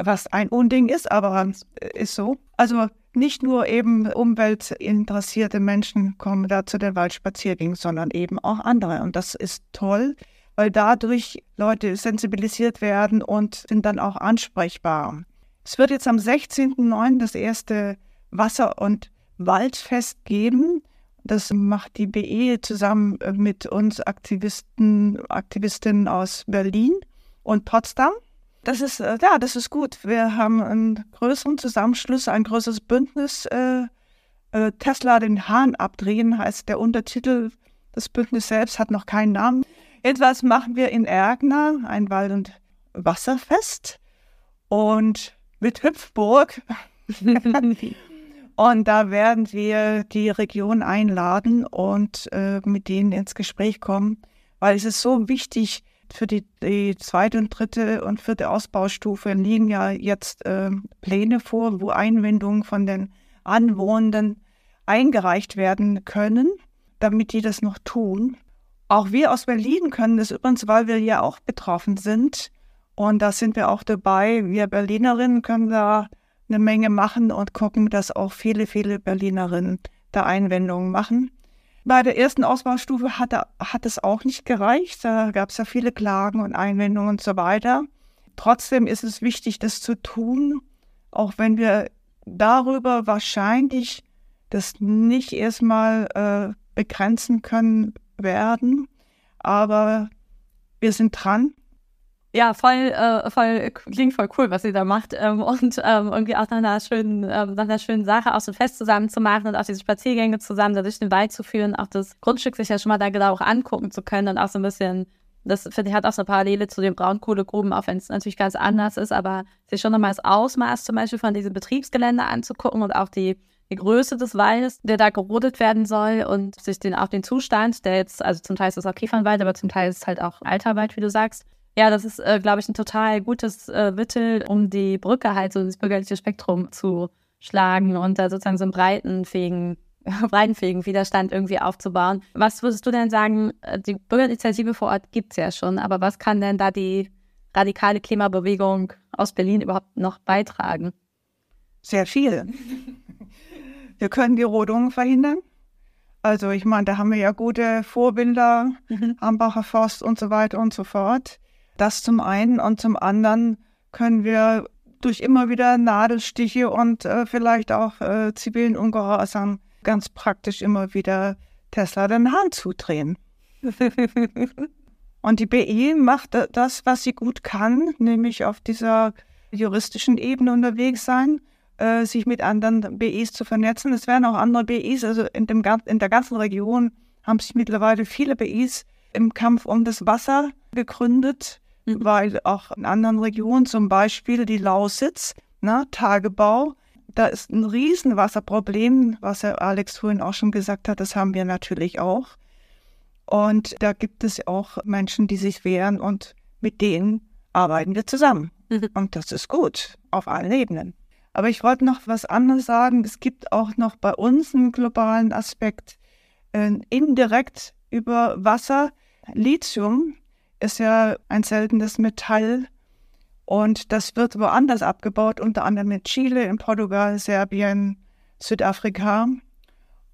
was ein Unding ist, aber ist so. Also nicht nur eben umweltinteressierte Menschen kommen da zu den Waldspaziergängen, sondern eben auch andere. Und das ist toll, weil dadurch Leute sensibilisiert werden und sind dann auch ansprechbar. Es wird jetzt am 16.09. das erste Wasser- und Waldfest geben. Das macht die BE zusammen mit uns Aktivisten, Aktivistinnen aus Berlin und Potsdam. Das ist, äh, ja, das ist gut. Wir haben einen größeren Zusammenschluss, ein größeres Bündnis. Äh, äh, Tesla den Hahn abdrehen heißt der Untertitel. Das Bündnis selbst hat noch keinen Namen. Etwas machen wir in Ergner, ein Wald- und Wasserfest. Und mit Hüpfburg. und da werden wir die Region einladen und äh, mit denen ins Gespräch kommen, weil es ist so wichtig, für die, die zweite und dritte und vierte Ausbaustufe liegen ja jetzt äh, Pläne vor, wo Einwendungen von den Anwohnenden eingereicht werden können, damit die das noch tun. Auch wir aus Berlin können das übrigens, weil wir ja auch betroffen sind. Und da sind wir auch dabei. Wir Berlinerinnen können da eine Menge machen und gucken, dass auch viele, viele Berlinerinnen da Einwendungen machen. Bei der ersten Ausbaustufe hat, hat es auch nicht gereicht. Da gab es ja viele Klagen und Einwendungen und so weiter. Trotzdem ist es wichtig, das zu tun, auch wenn wir darüber wahrscheinlich das nicht erstmal äh, begrenzen können werden. Aber wir sind dran ja, voll, äh, voll, klingt voll cool, was sie da macht. Ähm, und ähm, irgendwie auch nach einer schönen, ähm, nach einer schönen Sache auch so ein Fest zusammen zu machen und auch diese Spaziergänge zusammen da durch den Wald zu führen, auch das Grundstück sich ja schon mal da genau auch angucken zu können und auch so ein bisschen, das finde ich hat auch so eine Parallele zu den Braunkohlegruben, auch wenn es natürlich ganz anders ist, aber sich schon nochmal das Ausmaß zum Beispiel von diesem Betriebsgelände anzugucken und auch die die Größe des Waldes, der da gerodet werden soll und sich den, auch den Zustand, der jetzt, also zum Teil ist es auch Kiefernwald, aber zum Teil ist es halt auch alter Wald, wie du sagst, ja, das ist, äh, glaube ich, ein total gutes äh, Mittel, um die Brücke halt so ins bürgerliche Spektrum zu schlagen und da sozusagen so einen breitenfähigen, breitenfähigen Widerstand irgendwie aufzubauen. Was würdest du denn sagen, äh, die Bürgerinitiative vor Ort gibt es ja schon, aber was kann denn da die radikale Klimabewegung aus Berlin überhaupt noch beitragen? Sehr viel. Wir können die Rodungen verhindern. Also ich meine, da haben wir ja gute Vorbilder, mhm. Hambacher Forst und so weiter und so fort. Das zum einen und zum anderen können wir durch immer wieder Nadelstiche und äh, vielleicht auch äh, zivilen Ungehorsam ganz praktisch immer wieder Tesla den Hahn zudrehen. und die BE macht das, was sie gut kann, nämlich auf dieser juristischen Ebene unterwegs sein, äh, sich mit anderen BEs zu vernetzen. Es werden auch andere BEs, also in, dem, in der ganzen Region haben sich mittlerweile viele BEs im Kampf um das Wasser gegründet. Weil auch in anderen Regionen, zum Beispiel die Lausitz, na, ne, Tagebau, da ist ein Riesenwasserproblem, was Herr Alex vorhin auch schon gesagt hat, das haben wir natürlich auch. Und da gibt es auch Menschen, die sich wehren und mit denen arbeiten wir zusammen. Mhm. Und das ist gut, auf allen Ebenen. Aber ich wollte noch was anderes sagen. Es gibt auch noch bei uns einen globalen Aspekt, äh, indirekt über Wasser. Lithium ist ja ein seltenes Metall und das wird woanders abgebaut, unter anderem in Chile, in Portugal, Serbien, Südafrika.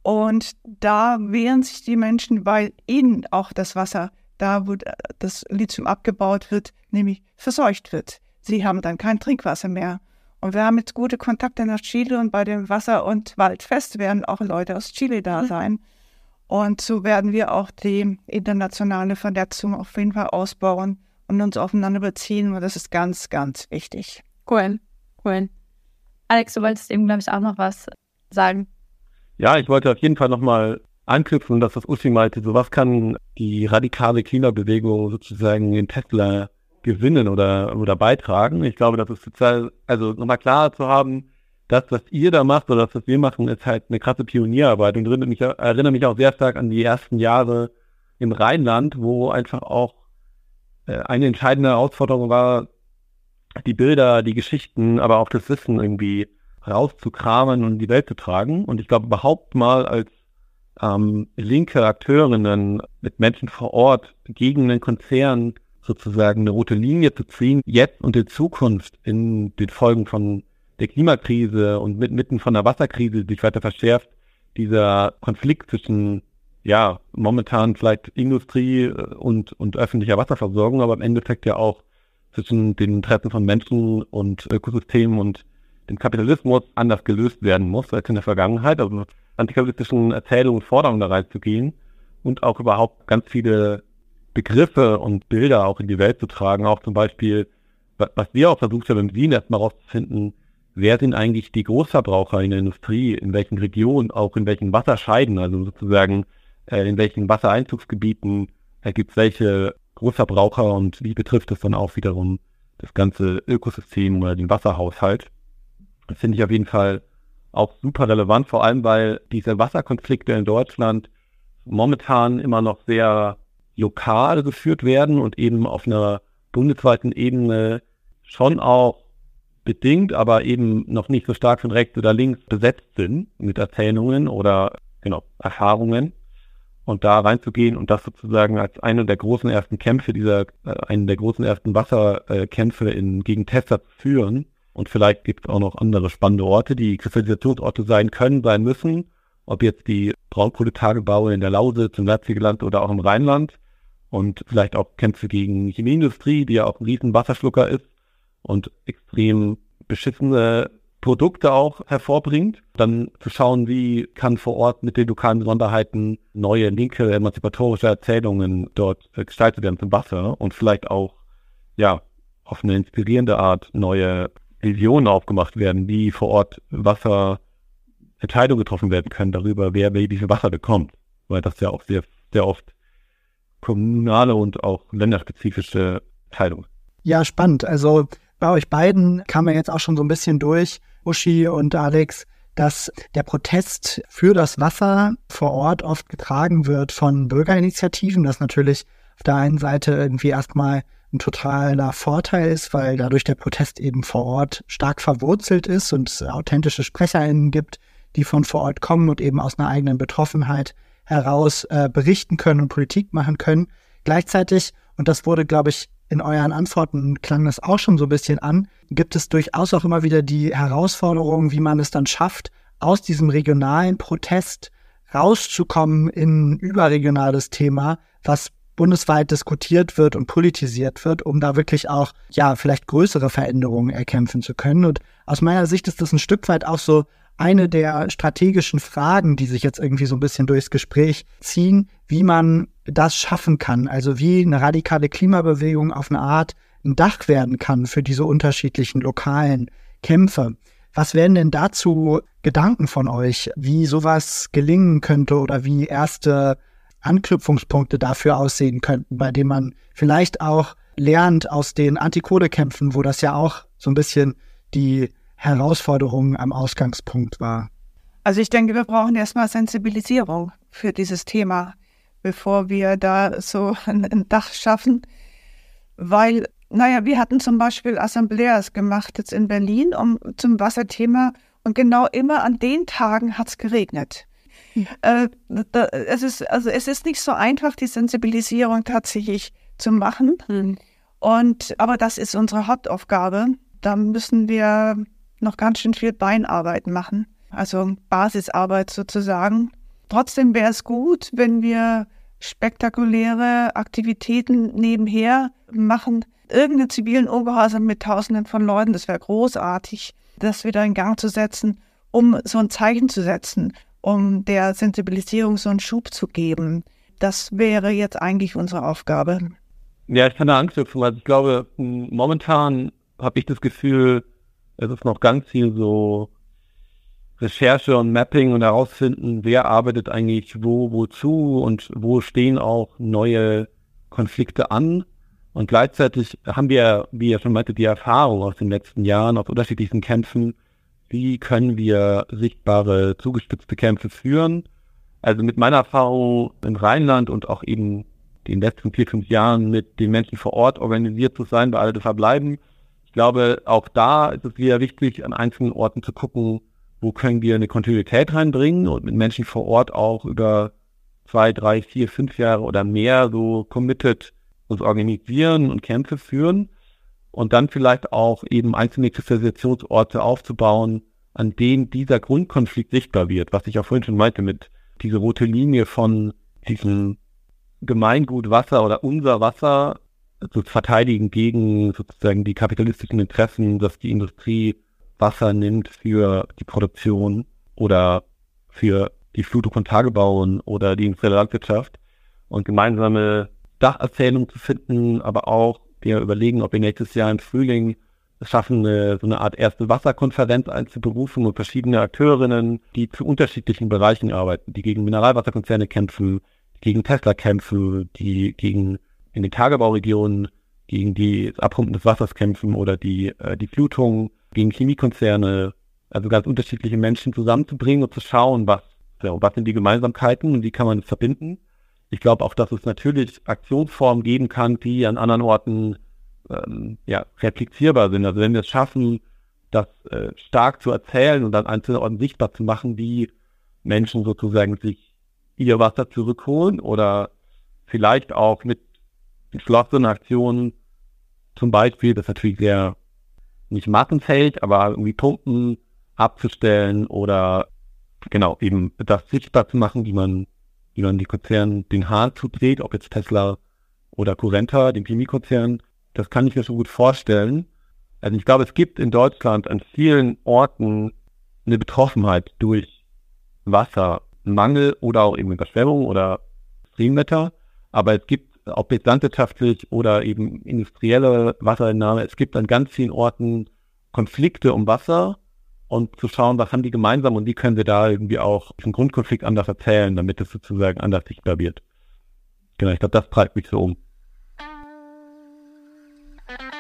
Und da wehren sich die Menschen, weil ihnen auch das Wasser, da wo das Lithium abgebaut wird, nämlich verseucht wird. Sie haben dann kein Trinkwasser mehr. Und wir haben jetzt gute Kontakte nach Chile und bei dem Wasser- und Waldfest werden auch Leute aus Chile da mhm. Und so werden wir auch die internationale Vernetzung auf jeden Fall ausbauen und uns aufeinander beziehen. Und das ist ganz, ganz wichtig. Cool, cool. Alex, du wolltest eben, glaube ich, auch noch was sagen. Ja, ich wollte auf jeden Fall nochmal anknüpfen, dass das Uschi meinte, so was kann die radikale Klimabewegung sozusagen in Tesla gewinnen oder, oder beitragen. Ich glaube, das ist total, also nochmal klar zu haben, das, was ihr da macht oder das, was wir machen, ist halt eine krasse Pionierarbeit und erinnere mich, erinnere mich auch sehr stark an die ersten Jahre im Rheinland, wo einfach auch äh, eine entscheidende Herausforderung war, die Bilder, die Geschichten, aber auch das Wissen irgendwie rauszukramen und in die Welt zu tragen. Und ich glaube, überhaupt mal als ähm, linke Akteurinnen mit Menschen vor Ort gegen einen Konzern sozusagen eine rote Linie zu ziehen, jetzt und in Zukunft in den Folgen von der Klimakrise und mit, mitten von der Wasserkrise, sich weiter verschärft, dieser Konflikt zwischen ja, momentan vielleicht Industrie äh, und, und öffentlicher Wasserversorgung, aber im Endeffekt ja auch zwischen den Interessen von Menschen und Ökosystemen und dem Kapitalismus anders gelöst werden muss als in der Vergangenheit, also antikapitalistischen Erzählungen und Forderungen da reinzugehen und auch überhaupt ganz viele Begriffe und Bilder auch in die Welt zu tragen, auch zum Beispiel, was wir auch versucht haben, in Wien erstmal rauszufinden, wer sind eigentlich die Großverbraucher in der Industrie, in welchen Regionen, auch in welchen Wasserscheiden, also sozusagen äh, in welchen Wassereinzugsgebieten äh, gibt es welche Großverbraucher und wie betrifft es dann auch wiederum das ganze Ökosystem oder den Wasserhaushalt. Das finde ich auf jeden Fall auch super relevant, vor allem weil diese Wasserkonflikte in Deutschland momentan immer noch sehr lokal geführt werden und eben auf einer bundesweiten Ebene schon auch bedingt, aber eben noch nicht so stark von rechts oder links besetzt sind mit Erzählungen oder genau Erfahrungen und da reinzugehen und das sozusagen als eine der großen ersten Kämpfe dieser, äh, einen der großen ersten Wasserkämpfe in, gegen Tesla zu führen. Und vielleicht gibt es auch noch andere spannende Orte, die Kristallisationsorte sein können, sein müssen. Ob jetzt die Braunkohletagebaue in der Lausitz, im Leipzigerland oder auch im Rheinland. Und vielleicht auch Kämpfe gegen Chemieindustrie, die ja auch ein riesen Wasserschlucker ist und extrem beschissene Produkte auch hervorbringt. Dann zu schauen, wie kann vor Ort mit den lokalen Besonderheiten neue linke emanzipatorische Erzählungen dort gestaltet werden zum Wasser und vielleicht auch, ja, auf eine inspirierende Art neue Visionen aufgemacht werden, wie vor Ort Wasser Entscheidungen getroffen werden können darüber, wer wie viel Wasser bekommt. Weil das ja auch sehr, sehr oft kommunale und auch länderspezifische Entscheidungen. Ja, spannend. Also bei euch beiden kam man jetzt auch schon so ein bisschen durch, Uschi und Alex, dass der Protest für das Wasser vor Ort oft getragen wird von Bürgerinitiativen, das natürlich auf der einen Seite irgendwie erstmal ein totaler Vorteil ist, weil dadurch der Protest eben vor Ort stark verwurzelt ist und es authentische SprecherInnen gibt, die von vor Ort kommen und eben aus einer eigenen Betroffenheit heraus äh, berichten können und Politik machen können. Gleichzeitig, und das wurde, glaube ich, in euren Antworten klang das auch schon so ein bisschen an, gibt es durchaus auch immer wieder die Herausforderung, wie man es dann schafft, aus diesem regionalen Protest rauszukommen in ein überregionales Thema, was bundesweit diskutiert wird und politisiert wird, um da wirklich auch, ja, vielleicht größere Veränderungen erkämpfen zu können. Und aus meiner Sicht ist das ein Stück weit auch so eine der strategischen Fragen, die sich jetzt irgendwie so ein bisschen durchs Gespräch ziehen, wie man das schaffen kann. Also wie eine radikale Klimabewegung auf eine Art ein Dach werden kann für diese unterschiedlichen lokalen Kämpfe. Was wären denn dazu Gedanken von euch, wie sowas gelingen könnte oder wie erste Anknüpfungspunkte dafür aussehen könnten, bei denen man vielleicht auch lernt aus den Antikodekämpfen, wo das ja auch so ein bisschen die Herausforderung am Ausgangspunkt war? Also ich denke, wir brauchen erstmal Sensibilisierung für dieses Thema, bevor wir da so ein, ein Dach schaffen, weil naja, wir hatten zum Beispiel Assembleas gemacht jetzt in Berlin um, zum Wasserthema und genau immer an den Tagen hat es geregnet. Mhm. Äh, da, es, ist, also es ist nicht so einfach, die Sensibilisierung tatsächlich zu machen. Mhm. Und, aber das ist unsere Hauptaufgabe. Da müssen wir noch ganz schön viel Beinarbeit machen, also Basisarbeit sozusagen. Trotzdem wäre es gut, wenn wir spektakuläre Aktivitäten nebenher machen, irgendeinen zivilen Ungehorsam mit Tausenden von Leuten, das wäre großartig, das wieder in Gang zu setzen, um so ein Zeichen zu setzen, um der Sensibilisierung so einen Schub zu geben. Das wäre jetzt eigentlich unsere Aufgabe. Ja, ich kann da anknüpfen. Also ich glaube, momentan habe ich das Gefühl, es ist noch ganz viel so Recherche und Mapping und herausfinden, wer arbeitet eigentlich wo, wozu und wo stehen auch neue Konflikte an. Und gleichzeitig haben wir, wie ihr schon meinte, die Erfahrung aus den letzten Jahren, aus unterschiedlichen Kämpfen, wie können wir sichtbare, zugespitzte Kämpfe führen. Also mit meiner Erfahrung im Rheinland und auch eben den letzten vier, fünf Jahren mit den Menschen vor Ort organisiert zu sein, bei alle verbleiben. Ich glaube, auch da ist es wieder wichtig, an einzelnen Orten zu gucken, wo können wir eine Kontinuität reinbringen und mit Menschen vor Ort auch über zwei, drei, vier, fünf Jahre oder mehr so committed uns organisieren und Kämpfe führen und dann vielleicht auch eben einzelne Kristallisationsorte aufzubauen, an denen dieser Grundkonflikt sichtbar wird, was ich auch vorhin schon meinte mit dieser rote Linie von diesem Gemeingut Wasser oder unser Wasser zu verteidigen gegen sozusagen die kapitalistischen Interessen, dass die Industrie Wasser nimmt für die Produktion oder für die Flutung von Tagebauen oder die industrielle Landwirtschaft und gemeinsame Dacherzählung zu finden, aber auch wir überlegen, ob wir nächstes Jahr im Frühling es schaffen, eine, so eine Art erste Wasserkonferenz einzuberufen und verschiedene Akteurinnen, die zu unterschiedlichen Bereichen arbeiten, die gegen Mineralwasserkonzerne kämpfen, gegen Tesla kämpfen, die gegen in den Tagebauregionen gegen die Abpumpen des Wassers kämpfen oder die, äh, die Flutung, gegen Chemiekonzerne, also ganz unterschiedliche Menschen zusammenzubringen und zu schauen, was, ja, was sind die Gemeinsamkeiten und wie kann man es verbinden. Ich glaube auch, dass es natürlich Aktionsformen geben kann, die an anderen Orten ähm, ja, replizierbar sind. Also wenn wir es schaffen, das äh, stark zu erzählen und an einzelnen Orten sichtbar zu machen, wie Menschen sozusagen sich ihr Wasser zurückholen oder vielleicht auch mit entschlossenen Aktionen, zum Beispiel, das natürlich sehr nicht massenfähig, aber irgendwie Pumpen abzustellen oder genau eben das sichtbar zu machen, wie man wie man die Konzernen den Hahn zudreht, ob jetzt Tesla oder Currenta, den Chemiekonzern, das kann ich mir so gut vorstellen. Also ich glaube, es gibt in Deutschland an vielen Orten eine Betroffenheit durch Wassermangel oder auch eben Überschwemmung oder Extremwetter. Aber es gibt, ob jetzt landwirtschaftlich oder eben industrielle Wasserentnahme, es gibt an ganz vielen Orten Konflikte um Wasser und zu schauen, was haben die gemeinsam und wie können wir da irgendwie auch den Grundkonflikt anders erzählen, damit es sozusagen anders sichtbar wird. Genau, ich glaube, das treibt mich so um.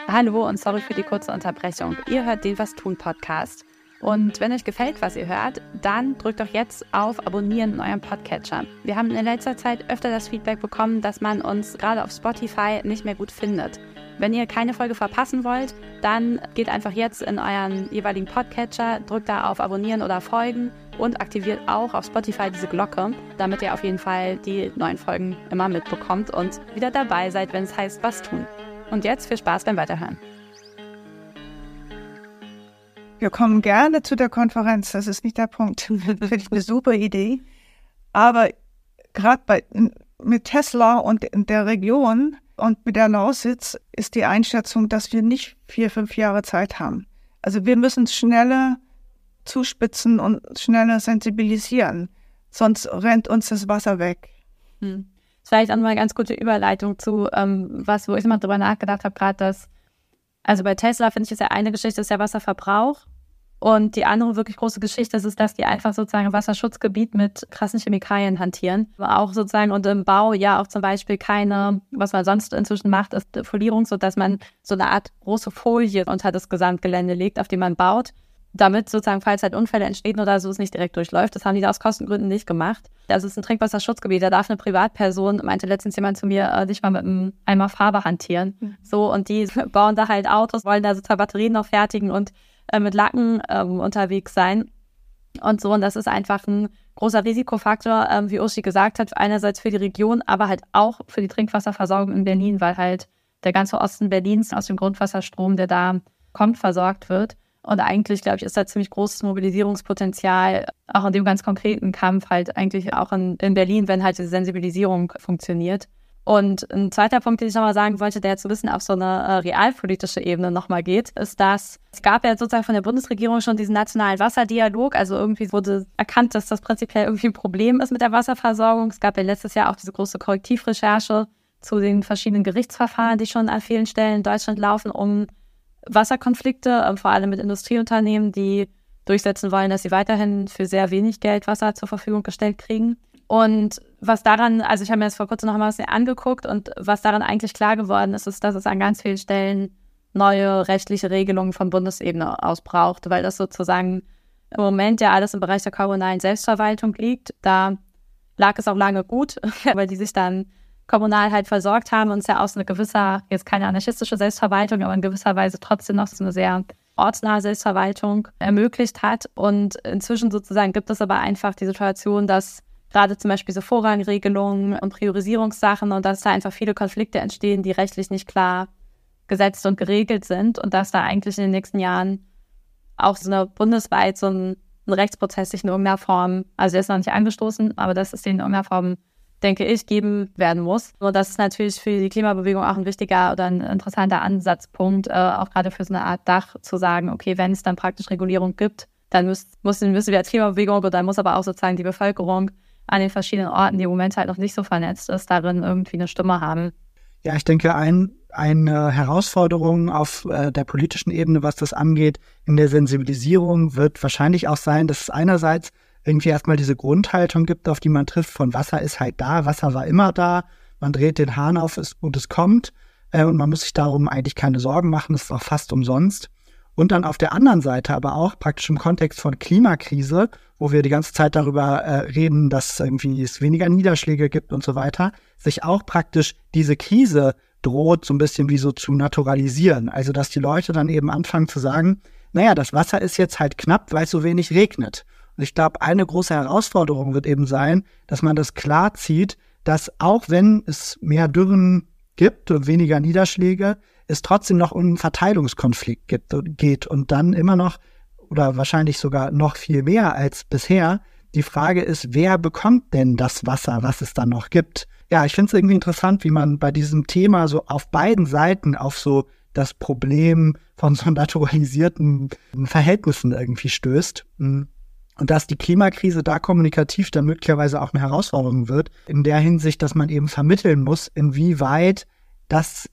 Hallo und sorry für die kurze Unterbrechung. Ihr hört den Was tun Podcast. Und wenn euch gefällt, was ihr hört, dann drückt doch jetzt auf Abonnieren in eurem Podcatcher. Wir haben in letzter Zeit öfter das Feedback bekommen, dass man uns gerade auf Spotify nicht mehr gut findet. Wenn ihr keine Folge verpassen wollt, dann geht einfach jetzt in euren jeweiligen Podcatcher, drückt da auf Abonnieren oder Folgen und aktiviert auch auf Spotify diese Glocke, damit ihr auf jeden Fall die neuen Folgen immer mitbekommt und wieder dabei seid, wenn es heißt, was tun. Und jetzt viel Spaß beim Weiterhören. Wir kommen gerne zu der Konferenz, das ist nicht der Punkt. Das finde ich eine super Idee. Aber gerade bei mit Tesla und in der Region und mit der Lausitz ist die Einschätzung, dass wir nicht vier, fünf Jahre Zeit haben. Also wir müssen schneller zuspitzen und schneller sensibilisieren, sonst rennt uns das Wasser weg. Hm. Vielleicht auch mal eine ganz gute Überleitung zu, ähm, was, wo ich immer drüber nachgedacht habe, gerade dass, also bei Tesla finde ich, ist ja eine Geschichte, ist der Wasserverbrauch. Und die andere wirklich große Geschichte ist, dass die einfach sozusagen Wasserschutzgebiet mit krassen Chemikalien hantieren. Auch sozusagen und im Bau ja auch zum Beispiel keine, was man sonst inzwischen macht, ist Folierung, sodass man so eine Art große Folie unter das Gesamtgelände legt, auf dem man baut damit sozusagen, falls halt Unfälle entstehen oder so, es nicht direkt durchläuft. Das haben die da aus Kostengründen nicht gemacht. Also es ist ein Trinkwasserschutzgebiet. Da darf eine Privatperson, meinte letztens jemand zu mir, äh, dich mal mit einem Eimer Farbe hantieren. Mhm. So, und die bauen da halt Autos, wollen da sozusagen Batterien noch fertigen und äh, mit Lacken ähm, unterwegs sein. Und so, und das ist einfach ein großer Risikofaktor, ähm, wie Uschi gesagt hat, einerseits für die Region, aber halt auch für die Trinkwasserversorgung in Berlin, weil halt der ganze Osten Berlins aus dem Grundwasserstrom, der da kommt, versorgt wird. Und eigentlich, glaube ich, ist da ziemlich großes Mobilisierungspotenzial, auch in dem ganz konkreten Kampf, halt eigentlich auch in, in Berlin, wenn halt diese Sensibilisierung funktioniert. Und ein zweiter Punkt, den ich nochmal sagen wollte, der jetzt so ein bisschen auf so eine äh, realpolitische Ebene nochmal geht, ist, dass es gab ja sozusagen von der Bundesregierung schon diesen nationalen Wasserdialog. Also irgendwie wurde erkannt, dass das prinzipiell irgendwie ein Problem ist mit der Wasserversorgung. Es gab ja letztes Jahr auch diese große Korrektivrecherche zu den verschiedenen Gerichtsverfahren, die schon an vielen Stellen in Deutschland laufen, um Wasserkonflikte, ähm, vor allem mit Industrieunternehmen, die durchsetzen wollen, dass sie weiterhin für sehr wenig Geld Wasser zur Verfügung gestellt kriegen. Und was daran, also ich habe mir das vor kurzem noch mal angeguckt und was daran eigentlich klar geworden ist, ist, dass es an ganz vielen Stellen neue rechtliche Regelungen von Bundesebene aus braucht, weil das sozusagen im Moment ja alles im Bereich der kommunalen Selbstverwaltung liegt. Da lag es auch lange gut, weil die sich dann kommunal halt versorgt haben und es ja aus einer gewisser, jetzt keine anarchistische Selbstverwaltung, aber in gewisser Weise trotzdem noch so eine sehr ortsnahe Selbstverwaltung ermöglicht hat. Und inzwischen sozusagen gibt es aber einfach die Situation, dass gerade zum Beispiel so Vorrangregelungen und Priorisierungssachen und dass da einfach viele Konflikte entstehen, die rechtlich nicht klar gesetzt und geregelt sind und dass da eigentlich in den nächsten Jahren auch so eine bundesweit so ein, ein Rechtsprozess sich in irgendeiner Form, also der ist noch nicht angestoßen, aber dass es den in irgendeiner Form denke ich, geben werden muss. Und das ist natürlich für die Klimabewegung auch ein wichtiger oder ein interessanter Ansatzpunkt, äh, auch gerade für so eine Art Dach zu sagen, okay, wenn es dann praktisch Regulierung gibt, dann müssen, müssen, wir als Klimabewegung oder dann muss aber auch sozusagen die Bevölkerung an den verschiedenen Orten, die im Moment halt noch nicht so vernetzt ist, darin irgendwie eine Stimme haben. Ja, ich denke, ein, eine Herausforderung auf äh, der politischen Ebene, was das angeht, in der Sensibilisierung wird wahrscheinlich auch sein, dass es einerseits irgendwie erstmal diese Grundhaltung gibt, auf die man trifft, von Wasser ist halt da, Wasser war immer da, man dreht den Hahn auf und es kommt äh, und man muss sich darum eigentlich keine Sorgen machen, es ist auch fast umsonst. Und dann auf der anderen Seite aber auch praktisch im Kontext von Klimakrise, wo wir die ganze Zeit darüber äh, reden, dass irgendwie es weniger Niederschläge gibt und so weiter, sich auch praktisch diese Krise droht so ein bisschen wie so zu naturalisieren. Also dass die Leute dann eben anfangen zu sagen, naja, das Wasser ist jetzt halt knapp, weil es so wenig regnet. Und ich glaube, eine große Herausforderung wird eben sein, dass man das klar zieht, dass auch wenn es mehr Dürren gibt und weniger Niederschläge, es trotzdem noch um einen Verteilungskonflikt gibt, geht und dann immer noch oder wahrscheinlich sogar noch viel mehr als bisher die Frage ist, wer bekommt denn das Wasser, was es dann noch gibt? Ja, ich finde es irgendwie interessant, wie man bei diesem Thema so auf beiden Seiten auf so das Problem von so naturalisierten Verhältnissen irgendwie stößt. Hm. Und dass die Klimakrise da kommunikativ dann möglicherweise auch eine Herausforderung wird, in der Hinsicht, dass man eben vermitteln muss, inwieweit das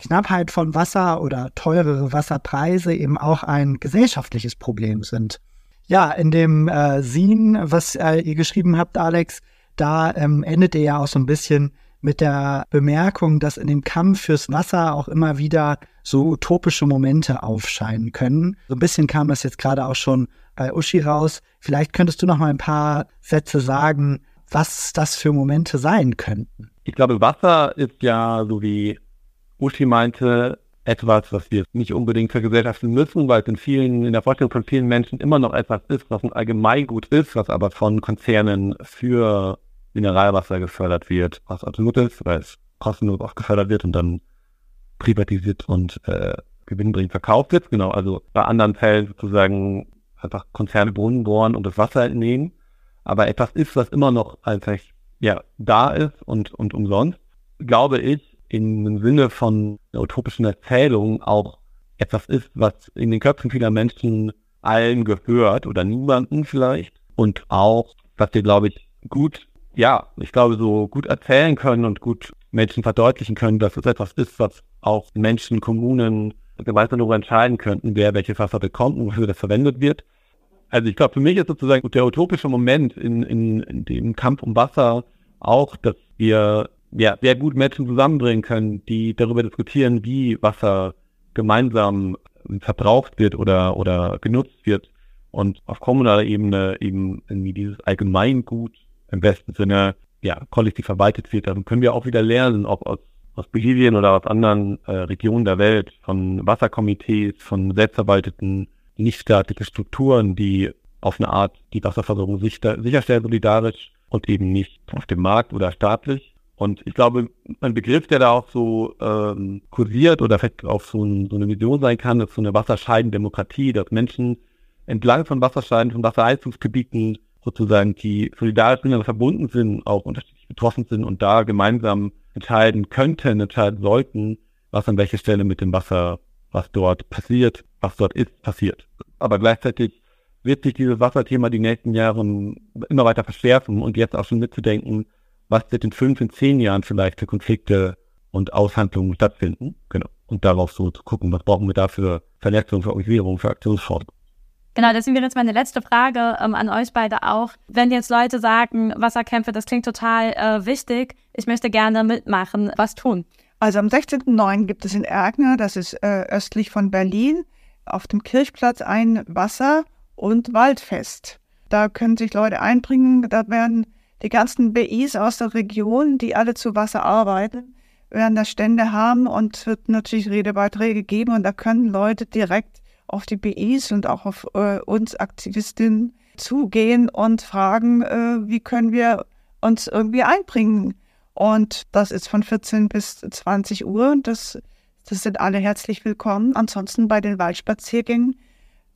Knappheit von Wasser oder teurere Wasserpreise eben auch ein gesellschaftliches Problem sind. Ja, in dem äh, Sin, was äh, ihr geschrieben habt, Alex, da ähm, endet ihr ja auch so ein bisschen mit der Bemerkung, dass in dem Kampf fürs Wasser auch immer wieder so utopische Momente aufscheinen können. So ein bisschen kam das jetzt gerade auch schon bei Uschi raus. Vielleicht könntest du noch mal ein paar Sätze sagen, was das für Momente sein könnten. Ich glaube, Wasser ist ja, so wie Uschi meinte, etwas, was wir nicht unbedingt vergesellschaften müssen, weil es in vielen, in der Vorstellung von vielen Menschen immer noch etwas ist, was ein Allgemeingut ist, was aber von Konzernen für Mineralwasser gefördert wird, was absolut ist, weil es kostenlos auch gefördert wird und dann privatisiert und äh, gewinnbringend verkauft wird. Genau, also bei anderen Fällen sozusagen einfach Konzerne Brunnen bohren und das Wasser entnehmen. Aber etwas ist, was immer noch einfach ja da ist und, und umsonst, glaube ich, im Sinne von einer utopischen Erzählung auch etwas ist, was in den Köpfen vieler Menschen allen gehört oder niemanden vielleicht und auch, was wir, glaube ich, gut, ja, ich glaube, so gut erzählen können und gut Menschen verdeutlichen können, dass es etwas ist, was auch Menschen, Kommunen gemeinsam darüber entscheiden könnten, wer welches Wasser bekommt und wofür das verwendet wird. Also ich glaube, für mich ist sozusagen der utopische Moment in, in, in dem Kampf um Wasser auch, dass wir ja, sehr gut Menschen zusammenbringen können, die darüber diskutieren, wie Wasser gemeinsam verbraucht wird oder, oder genutzt wird und auf kommunaler Ebene eben irgendwie dieses Allgemeingut im besten Sinne ja, kollektiv verwaltet wird. Dann können wir auch wieder lernen, ob aus, aus Bolivien oder aus anderen äh, Regionen der Welt, von Wasserkomitees, von selbstverwalteten nichtstaatlichen Strukturen, die auf eine Art die Wasserversorgung sicher, sicherstellen, solidarisch und eben nicht auf dem Markt oder staatlich. Und ich glaube, ein Begriff, der da auch so ähm, kursiert oder vielleicht auch so, ein, so eine Vision sein kann, ist so eine Wasserscheidendemokratie, dass Menschen entlang von Wasserscheiden, von Wasserheizungsgebieten sozusagen, die solidarisch miteinander verbunden sind, auch unterschiedlich betroffen sind und da gemeinsam entscheiden könnten, entscheiden sollten, was an welcher Stelle mit dem Wasser, was dort passiert, was dort ist, passiert. Aber gleichzeitig wird sich dieses Wasserthema die nächsten Jahre immer weiter verschärfen und jetzt auch schon mitzudenken, was wird in fünf, in zehn Jahren vielleicht für Konflikte und Aushandlungen stattfinden. Genau. Und darauf so zu gucken, was brauchen wir da für Vernetzung, für Organisierung, für Aktionsformen. Genau, deswegen wäre jetzt meine letzte Frage ähm, an euch beide auch. Wenn jetzt Leute sagen, Wasserkämpfe, das klingt total äh, wichtig, ich möchte gerne mitmachen, was tun? Also am 16.09. gibt es in Ergner, das ist äh, östlich von Berlin, auf dem Kirchplatz ein Wasser- und Waldfest. Da können sich Leute einbringen, da werden die ganzen BIs aus der Region, die alle zu Wasser arbeiten, werden da Stände haben und wird natürlich Redebeiträge geben und da können Leute direkt auf die BIs und auch auf äh, uns Aktivistinnen zugehen und fragen, äh, wie können wir uns irgendwie einbringen. Und das ist von 14 bis 20 Uhr und das, das sind alle herzlich willkommen. Ansonsten bei den Waldspaziergängen,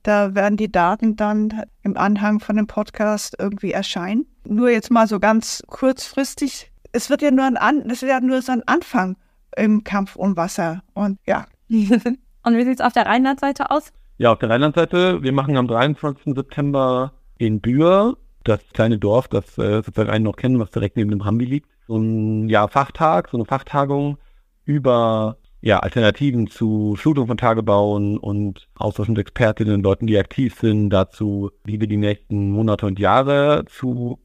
da werden die Daten dann im Anhang von dem Podcast irgendwie erscheinen nur jetzt mal so ganz kurzfristig, es wird ja nur ein, An das wird ja nur so ein Anfang im Kampf um Wasser. Und ja. Und wie sieht es auf der Rheinlandseite aus? Ja, auf der Rheinlandseite, wir machen am 23. September in Bühr, das kleine Dorf, das äh, sozusagen einen noch kennen, was direkt neben dem Hambi liegt, so ein ja, Fachtag, so eine Fachtagung über ja, Alternativen zu Flutung von Tagebauen und Austausch mit Expertinnen, Leuten, die aktiv sind, dazu, wie wir die nächsten Monate und Jahre zu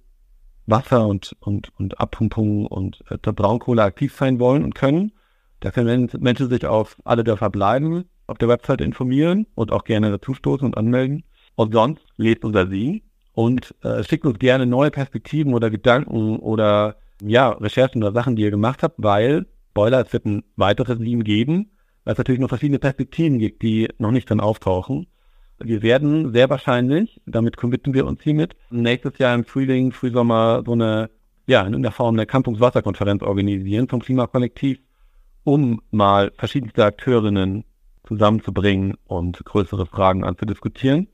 Wasser und, und, und Abpumpung und äh, Braunkohle aktiv sein wollen und können. Da können Menschen sich auf alle der verbleiben, auf der Website informieren und auch gerne dazustoßen und anmelden. Und sonst lebt unser Sie und äh, schickt uns gerne neue Perspektiven oder Gedanken oder ja, Recherchen oder Sachen, die ihr gemacht habt, weil, Spoiler, es wird ein weiteres Sieben geben, weil es natürlich noch verschiedene Perspektiven gibt, die noch nicht dann auftauchen. Wir werden sehr wahrscheinlich, damit committen wir uns hiermit, nächstes Jahr im Frühling, Frühsommer so eine, ja, in der Form einer Campungswasserkonferenz organisieren vom Klimakollektiv, um mal verschiedenste Akteurinnen zusammenzubringen und größere Fragen anzudiskutieren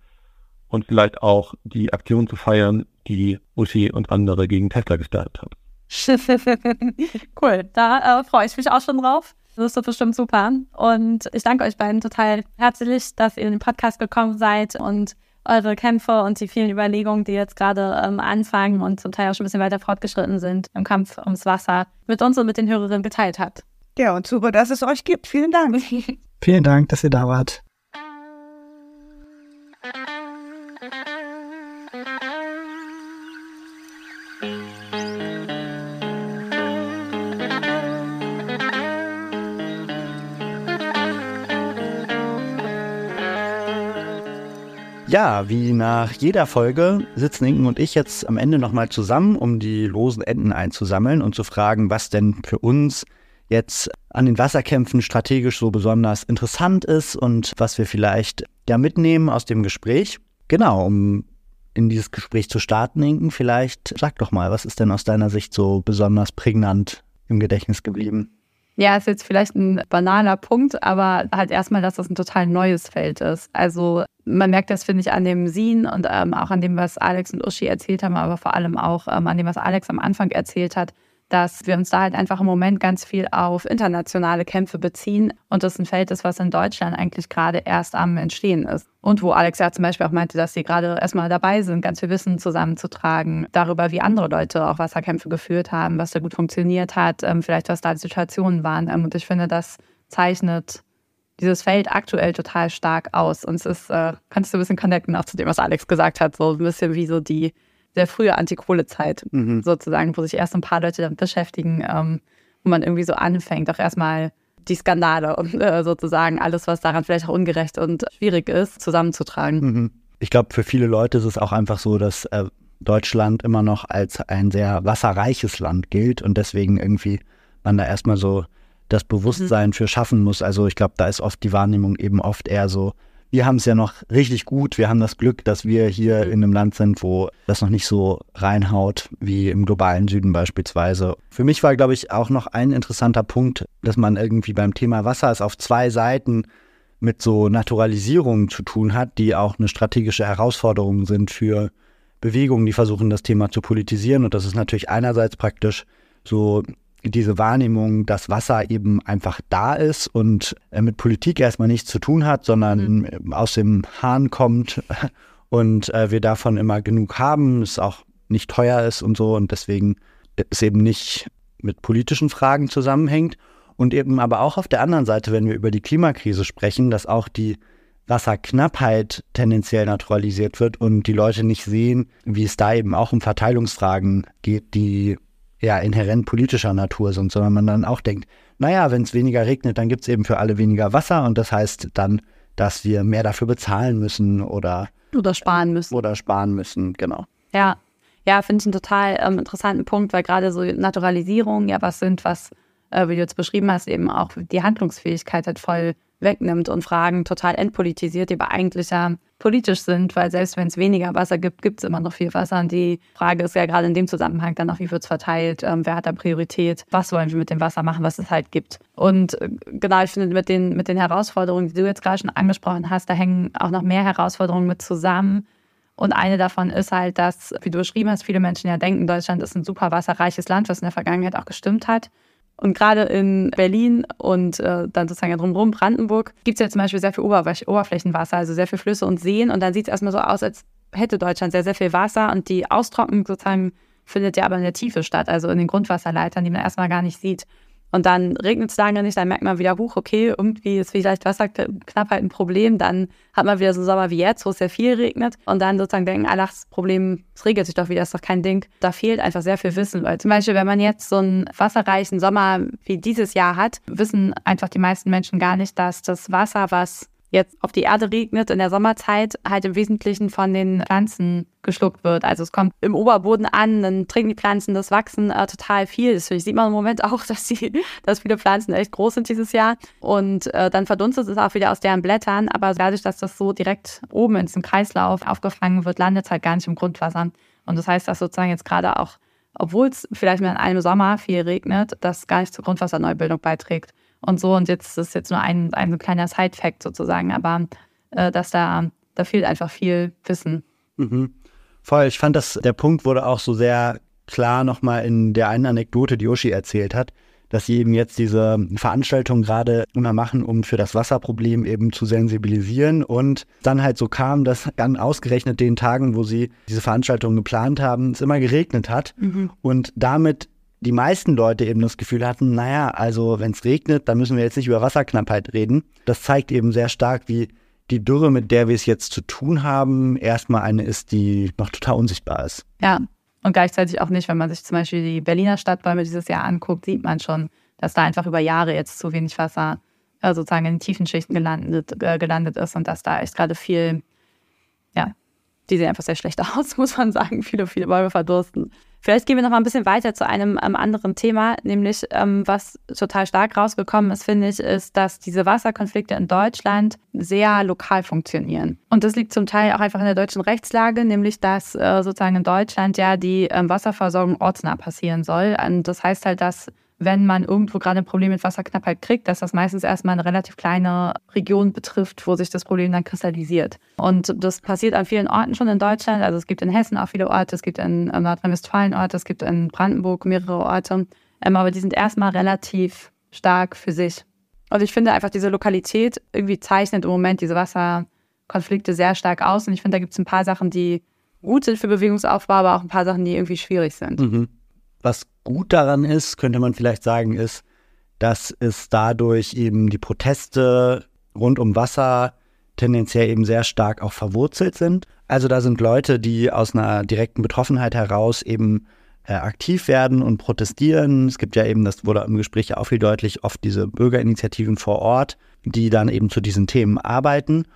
und vielleicht auch die Aktion zu feiern, die Uschi und andere gegen Tesla gestartet haben. cool, da äh, freue ich mich auch schon drauf. Das ist bestimmt super. Und ich danke euch beiden total herzlich, dass ihr in den Podcast gekommen seid und eure Kämpfe und die vielen Überlegungen, die jetzt gerade ähm, anfangen und zum Teil auch schon ein bisschen weiter fortgeschritten sind im Kampf ums Wasser, mit uns und mit den Hörerinnen geteilt habt. Ja, und super, dass es euch gibt. Vielen Dank. Vielen Dank, dass ihr da wart. Ja, wie nach jeder Folge sitzen Inken und ich jetzt am Ende nochmal zusammen, um die losen Enden einzusammeln und zu fragen, was denn für uns jetzt an den Wasserkämpfen strategisch so besonders interessant ist und was wir vielleicht ja mitnehmen aus dem Gespräch. Genau, um in dieses Gespräch zu starten, Inken, vielleicht sag doch mal, was ist denn aus deiner Sicht so besonders prägnant im Gedächtnis geblieben? Ja, ist jetzt vielleicht ein banaler Punkt, aber halt erstmal, dass das ein total neues Feld ist. Also man merkt das, finde ich, an dem Sien und ähm, auch an dem, was Alex und Uschi erzählt haben, aber vor allem auch ähm, an dem, was Alex am Anfang erzählt hat, dass wir uns da halt einfach im Moment ganz viel auf internationale Kämpfe beziehen und das ein Feld ist, was in Deutschland eigentlich gerade erst am Entstehen ist. Und wo Alex ja zum Beispiel auch meinte, dass sie gerade erstmal dabei sind, ganz viel Wissen zusammenzutragen, darüber, wie andere Leute auch Wasserkämpfe geführt haben, was da gut funktioniert hat, ähm, vielleicht was da die Situationen waren. Ähm, und ich finde, das zeichnet dieses Feld aktuell total stark aus. Und es ist, äh, kannst du ein bisschen connecten auch zu dem, was Alex gesagt hat, so ein bisschen wie so die sehr frühe Antikohlezeit mhm. sozusagen, wo sich erst ein paar Leute damit beschäftigen, ähm, wo man irgendwie so anfängt, auch erstmal die Skandale und äh, sozusagen alles, was daran vielleicht auch ungerecht und schwierig ist, zusammenzutragen. Mhm. Ich glaube, für viele Leute ist es auch einfach so, dass äh, Deutschland immer noch als ein sehr wasserreiches Land gilt und deswegen irgendwie man da erstmal so das Bewusstsein mhm. für schaffen muss. Also ich glaube, da ist oft die Wahrnehmung eben oft eher so, wir haben es ja noch richtig gut. Wir haben das Glück, dass wir hier mhm. in einem Land sind, wo das noch nicht so reinhaut wie im globalen Süden beispielsweise. Für mich war, glaube ich, auch noch ein interessanter Punkt, dass man irgendwie beim Thema Wasser es auf zwei Seiten mit so Naturalisierungen zu tun hat, die auch eine strategische Herausforderung sind für Bewegungen, die versuchen, das Thema zu politisieren. Und das ist natürlich einerseits praktisch so diese Wahrnehmung, dass Wasser eben einfach da ist und äh, mit Politik erstmal nichts zu tun hat, sondern mhm. aus dem Hahn kommt und äh, wir davon immer genug haben, es auch nicht teuer ist und so und deswegen es eben nicht mit politischen Fragen zusammenhängt. Und eben aber auch auf der anderen Seite, wenn wir über die Klimakrise sprechen, dass auch die Wasserknappheit tendenziell naturalisiert wird und die Leute nicht sehen, wie es da eben auch um Verteilungsfragen geht, die ja inhärent politischer Natur sind, sondern man dann auch denkt, naja, wenn es weniger regnet, dann gibt es eben für alle weniger Wasser und das heißt dann, dass wir mehr dafür bezahlen müssen oder oder sparen müssen. Oder sparen müssen, genau. Ja, ja, finde ich einen total ähm, interessanten Punkt, weil gerade so Naturalisierung ja was sind, was, äh, wie du jetzt beschrieben hast, eben auch die Handlungsfähigkeit halt voll wegnimmt und Fragen total entpolitisiert, die aber eigentlich ja politisch sind, weil selbst wenn es weniger Wasser gibt, gibt es immer noch viel Wasser. Und die Frage ist ja gerade in dem Zusammenhang dann auch, wie wird es verteilt, ähm, wer hat da Priorität, was wollen wir mit dem Wasser machen, was es halt gibt. Und äh, genau, ich finde, mit den, mit den Herausforderungen, die du jetzt gerade schon angesprochen hast, da hängen auch noch mehr Herausforderungen mit zusammen. Und eine davon ist halt, dass, wie du beschrieben hast, viele Menschen ja denken, Deutschland ist ein super wasserreiches Land, was in der Vergangenheit auch gestimmt hat. Und gerade in Berlin und äh, dann sozusagen drumherum Brandenburg gibt es ja zum Beispiel sehr viel Oberflächenwasser, also sehr viel Flüsse und Seen. Und dann sieht es erstmal so aus, als hätte Deutschland sehr, sehr viel Wasser und die Austrocknung sozusagen findet ja aber in der Tiefe statt, also in den Grundwasserleitern, die man erstmal gar nicht sieht. Und dann regnet es lange nicht, dann merkt man wieder, huch, okay, irgendwie ist vielleicht Wasserknappheit ein Problem. Dann hat man wieder so Sommer wie jetzt, wo es sehr viel regnet. Und dann sozusagen denken, ach, das Problem, es regelt sich doch wieder, ist doch kein Ding. Da fehlt einfach sehr viel Wissen. Weil zum Beispiel, wenn man jetzt so einen wasserreichen Sommer wie dieses Jahr hat, wissen einfach die meisten Menschen gar nicht, dass das Wasser, was jetzt auf die Erde regnet in der Sommerzeit, halt im Wesentlichen von den Pflanzen geschluckt wird. Also es kommt im Oberboden an, dann trinken die Pflanzen das Wachsen äh, total viel. Das sieht man im Moment auch, dass, die, dass viele Pflanzen echt groß sind dieses Jahr. Und äh, dann verdunstet es auch wieder aus deren Blättern. Aber dadurch, dass das so direkt oben in diesem Kreislauf aufgefangen wird, landet es halt gar nicht im Grundwasser. Und das heißt, dass sozusagen jetzt gerade auch, obwohl es vielleicht mal in einem Sommer viel regnet, das gar nicht zur Grundwasserneubildung beiträgt und so. Und jetzt ist jetzt nur ein, ein kleiner Side-Fact sozusagen, aber äh, dass da, da fehlt einfach viel Wissen. Mhm. Voll, ich fand, dass der Punkt wurde auch so sehr klar nochmal in der einen Anekdote, die Yoshi erzählt hat, dass sie eben jetzt diese Veranstaltung gerade immer machen, um für das Wasserproblem eben zu sensibilisieren. Und dann halt so kam, dass dann ausgerechnet den Tagen, wo sie diese Veranstaltung geplant haben, es immer geregnet hat. Mhm. Und damit die meisten Leute eben das Gefühl hatten, naja, also wenn es regnet, dann müssen wir jetzt nicht über Wasserknappheit reden. Das zeigt eben sehr stark, wie die Dürre, mit der wir es jetzt zu tun haben, erstmal eine ist, die noch total unsichtbar ist. Ja, und gleichzeitig auch nicht, wenn man sich zum Beispiel die Berliner Stadtbäume dieses Jahr anguckt, sieht man schon, dass da einfach über Jahre jetzt zu wenig Wasser äh, sozusagen in den tiefen Schichten gelandet, äh, gelandet ist und dass da echt gerade viel, ja, die sehen einfach sehr schlecht aus, muss man sagen. Viele, viele Bäume verdursten. Vielleicht gehen wir noch mal ein bisschen weiter zu einem ähm, anderen Thema, nämlich ähm, was total stark rausgekommen ist, finde ich, ist, dass diese Wasserkonflikte in Deutschland sehr lokal funktionieren. Und das liegt zum Teil auch einfach in der deutschen Rechtslage, nämlich dass äh, sozusagen in Deutschland ja die ähm, Wasserversorgung ortsnah passieren soll. Und das heißt halt, dass wenn man irgendwo gerade ein Problem mit Wasserknappheit kriegt, dass das meistens erstmal eine relativ kleine Region betrifft, wo sich das Problem dann kristallisiert. Und das passiert an vielen Orten schon in Deutschland. Also es gibt in Hessen auch viele Orte, es gibt in Nordrhein-Westfalen Orte, es gibt in Brandenburg mehrere Orte. Ähm, aber die sind erstmal relativ stark für sich. Also ich finde einfach diese Lokalität irgendwie zeichnet im Moment diese Wasserkonflikte sehr stark aus. Und ich finde, da gibt es ein paar Sachen, die gut sind für Bewegungsaufbau, aber auch ein paar Sachen, die irgendwie schwierig sind. Mhm. Was gut daran ist, könnte man vielleicht sagen, ist, dass es dadurch eben die Proteste rund um Wasser tendenziell eben sehr stark auch verwurzelt sind. Also da sind Leute, die aus einer direkten Betroffenheit heraus eben äh, aktiv werden und protestieren. Es gibt ja eben, das wurde im Gespräch auch viel deutlich, oft diese Bürgerinitiativen vor Ort, die dann eben zu diesen Themen arbeiten.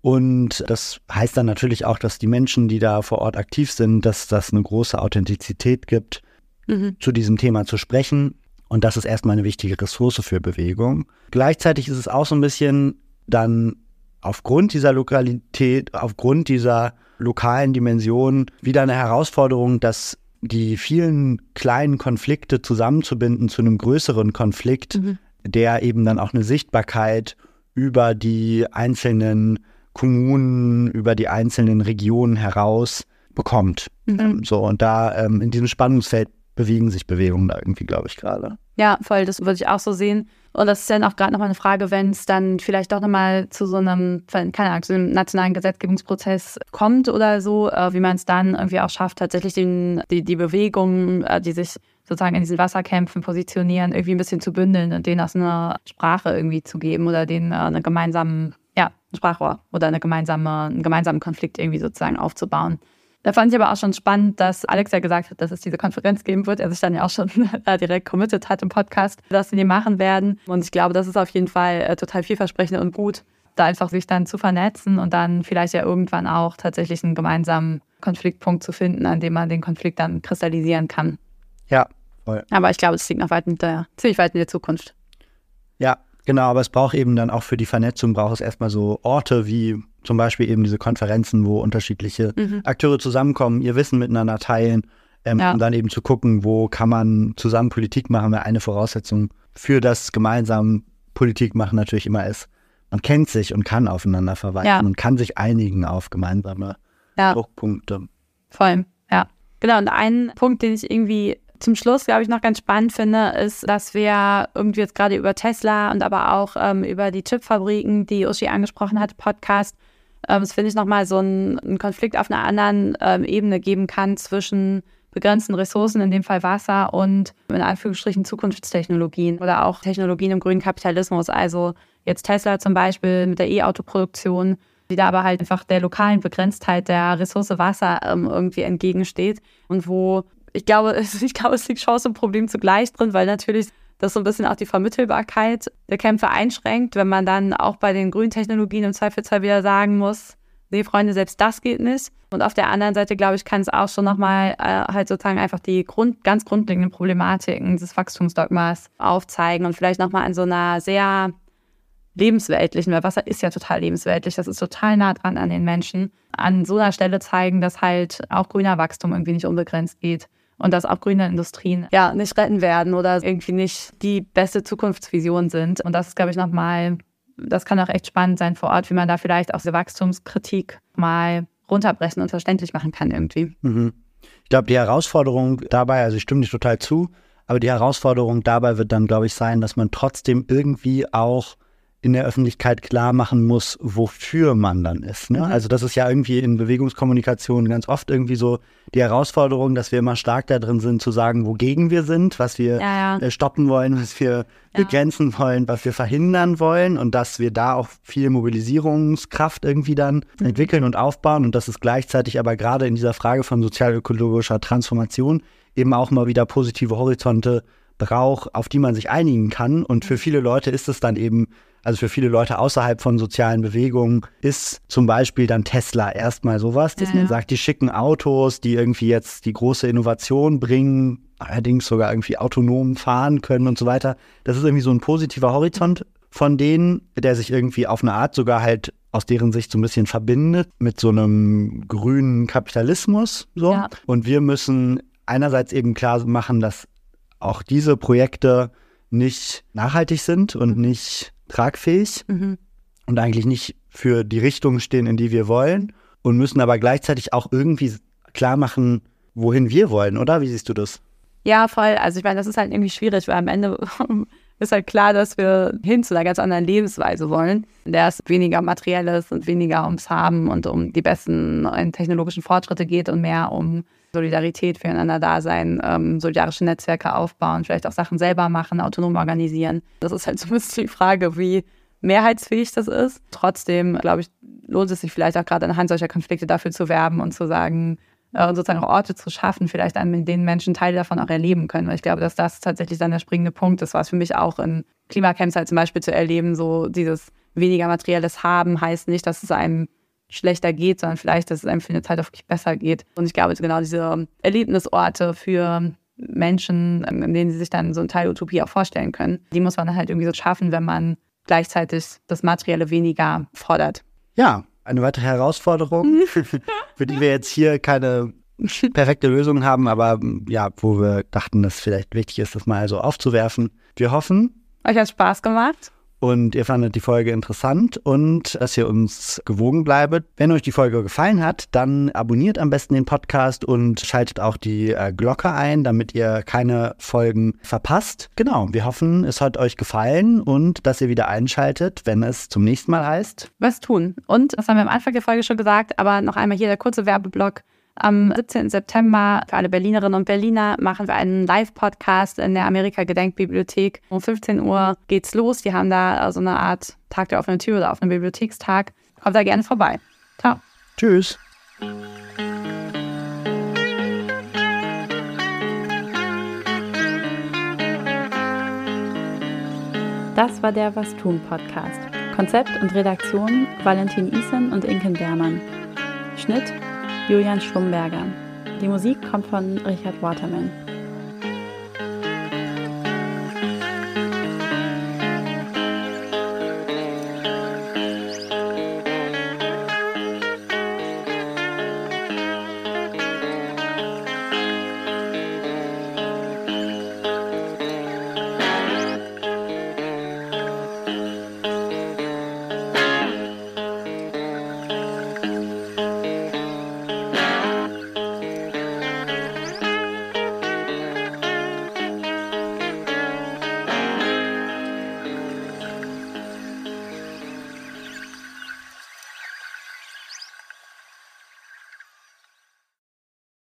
Und das heißt dann natürlich auch, dass die Menschen, die da vor Ort aktiv sind, dass das eine große Authentizität gibt, mhm. zu diesem Thema zu sprechen. Und das ist erstmal eine wichtige Ressource für Bewegung. Gleichzeitig ist es auch so ein bisschen dann aufgrund dieser Lokalität, aufgrund dieser lokalen Dimension wieder eine Herausforderung, dass die vielen kleinen Konflikte zusammenzubinden zu einem größeren Konflikt, mhm. der eben dann auch eine Sichtbarkeit über die einzelnen Kommunen, über die einzelnen Regionen heraus bekommt. Mhm. So, und da ähm, in diesem Spannungsfeld bewegen sich Bewegungen da irgendwie, glaube ich, gerade. Ja, voll, das würde ich auch so sehen. Und das ist dann auch gerade nochmal eine Frage, wenn es dann vielleicht doch nochmal zu so einem, keine Ahnung, zu einem nationalen Gesetzgebungsprozess kommt oder so, äh, wie man es dann irgendwie auch schafft, tatsächlich den, die, die Bewegungen, äh, die sich sozusagen in diesen Wasserkämpfen positionieren, irgendwie ein bisschen zu bündeln und denen aus einer Sprache irgendwie zu geben oder denen äh, eine gemeinsamen, ja, Sprachrohr oder eine gemeinsame, einen gemeinsamen Konflikt irgendwie sozusagen aufzubauen. Da fand ich aber auch schon spannend, dass Alex ja gesagt hat, dass es diese Konferenz geben wird. Er sich dann ja auch schon direkt committed hat im Podcast, dass sie die machen werden. Und ich glaube, das ist auf jeden Fall äh, total vielversprechend und gut, da einfach sich dann zu vernetzen und dann vielleicht ja irgendwann auch tatsächlich einen gemeinsamen Konfliktpunkt zu finden, an dem man den Konflikt dann kristallisieren kann. Ja, voll. Aber ich glaube, es liegt noch weit in der, ziemlich weit in der Zukunft. Ja, genau. Aber es braucht eben dann auch für die Vernetzung, braucht es erstmal so Orte wie zum Beispiel eben diese Konferenzen, wo unterschiedliche mhm. Akteure zusammenkommen, ihr Wissen miteinander teilen ähm, ja. und dann eben zu gucken, wo kann man zusammen Politik machen, weil eine Voraussetzung für das gemeinsame Politik machen natürlich immer ist, man kennt sich und kann aufeinander verweisen ja. und kann sich einigen auf gemeinsame ja. Druckpunkte. Voll, ja. Genau, und ein Punkt, den ich irgendwie zum Schluss, glaube ich, noch ganz spannend finde, ist, dass wir irgendwie jetzt gerade über Tesla und aber auch ähm, über die Chipfabriken, die Uschi angesprochen hat, Podcast, ähm, das finde ich nochmal so ein, ein, Konflikt auf einer anderen ähm, Ebene geben kann zwischen begrenzten Ressourcen, in dem Fall Wasser, und in Anführungsstrichen Zukunftstechnologien oder auch Technologien im grünen Kapitalismus. Also jetzt Tesla zum Beispiel mit der E-Auto-Produktion, die da aber halt einfach der lokalen Begrenztheit der Ressource Wasser ähm, irgendwie entgegensteht und wo ich glaube, ich glaube, es liegt Chance und Problem zugleich drin, weil natürlich das so ein bisschen auch die Vermittelbarkeit der Kämpfe einschränkt, wenn man dann auch bei den grünen Technologien im Zweifelsfall wieder sagen muss, nee, Freunde, selbst das geht nicht. Und auf der anderen Seite, glaube ich, kann es auch schon nochmal äh, halt sozusagen einfach die Grund, ganz grundlegenden Problematiken des Wachstumsdogmas aufzeigen und vielleicht nochmal an so einer sehr lebensweltlichen, weil Wasser ist ja total lebensweltlich, das ist total nah dran an den Menschen, an so einer Stelle zeigen, dass halt auch grüner Wachstum irgendwie nicht unbegrenzt geht und dass auch grüne Industrien ja nicht retten werden oder irgendwie nicht die beste Zukunftsvision sind. Und das ist, glaube ich, nochmal, das kann auch echt spannend sein vor Ort, wie man da vielleicht auch diese Wachstumskritik mal runterbrechen und verständlich machen kann irgendwie. Mhm. Ich glaube, die Herausforderung dabei, also ich stimme dir total zu, aber die Herausforderung dabei wird dann, glaube ich, sein, dass man trotzdem irgendwie auch in der Öffentlichkeit klar machen muss, wofür man dann ist. Ne? Mhm. Also das ist ja irgendwie in Bewegungskommunikation ganz oft irgendwie so die Herausforderung, dass wir immer stark da drin sind, zu sagen, wogegen wir sind, was wir ja, ja. Äh, stoppen wollen, was wir ja. begrenzen wollen, was wir verhindern wollen und dass wir da auch viel Mobilisierungskraft irgendwie dann mhm. entwickeln und aufbauen und dass es gleichzeitig aber gerade in dieser Frage von sozialökologischer Transformation eben auch mal wieder positive Horizonte braucht, auf die man sich einigen kann. Und für mhm. viele Leute ist es dann eben also für viele Leute außerhalb von sozialen Bewegungen ist zum Beispiel dann Tesla erstmal sowas, dass ja, man sagt, die schicken Autos, die irgendwie jetzt die große Innovation bringen, allerdings sogar irgendwie autonom fahren können und so weiter. Das ist irgendwie so ein positiver Horizont von denen, der sich irgendwie auf eine Art sogar halt aus deren Sicht so ein bisschen verbindet mit so einem grünen Kapitalismus. So. Ja. Und wir müssen einerseits eben klar machen, dass auch diese Projekte nicht nachhaltig sind und nicht tragfähig Mhm. und eigentlich nicht für die Richtung stehen, in die wir wollen und müssen aber gleichzeitig auch irgendwie klar machen, wohin wir wollen, oder? Wie siehst du das? Ja, voll. Also ich meine, das ist halt irgendwie schwierig, weil am Ende ist halt klar, dass wir hin zu einer ganz anderen Lebensweise wollen, in der es weniger materielles und weniger ums Haben und um die besten neuen technologischen Fortschritte geht und mehr um Solidarität füreinander da sein, ähm, solidarische Netzwerke aufbauen, vielleicht auch Sachen selber machen, autonom organisieren. Das ist halt so ein bisschen die Frage, wie mehrheitsfähig das ist. Trotzdem, glaube ich, lohnt es sich vielleicht auch gerade anhand solcher Konflikte dafür zu werben und zu sagen, äh, sozusagen auch Orte zu schaffen, vielleicht an denen Menschen Teile davon auch erleben können. Weil ich glaube, dass das tatsächlich dann der springende Punkt ist, was für mich auch in Klimacamps halt zum Beispiel zu erleben, so dieses weniger materielles Haben heißt nicht, dass es einem schlechter geht, sondern vielleicht, dass es einem für eine Zeit auch wirklich besser geht. Und ich glaube, genau diese Erlebnisorte für Menschen, in denen sie sich dann so ein Teil Utopie auch vorstellen können, die muss man halt irgendwie so schaffen, wenn man gleichzeitig das Materielle weniger fordert. Ja, eine weitere Herausforderung, für die wir jetzt hier keine perfekte Lösung haben, aber ja, wo wir dachten, dass vielleicht wichtig ist, das mal so aufzuwerfen. Wir hoffen, Euch hat Spaß gemacht. Und ihr fandet die Folge interessant und dass ihr uns gewogen bleibt. Wenn euch die Folge gefallen hat, dann abonniert am besten den Podcast und schaltet auch die äh, Glocke ein, damit ihr keine Folgen verpasst. Genau, wir hoffen, es hat euch gefallen und dass ihr wieder einschaltet, wenn es zum nächsten Mal heißt. was tun. Und, das haben wir am Anfang der Folge schon gesagt, aber noch einmal hier der kurze Werbeblock. Am 17. September für alle Berlinerinnen und Berliner machen wir einen Live-Podcast in der Amerika-Gedenkbibliothek. Um 15 Uhr geht's los. Die haben da so eine Art Tag der offenen Tür oder offenen Bibliothekstag. Kommt da gerne vorbei. Ciao. Tschüss. Das war der Was tun Podcast. Konzept und Redaktion Valentin Isen und Inken Bermann. Schnitt Julian Schlumberger. Die Musik kommt von Richard Waterman.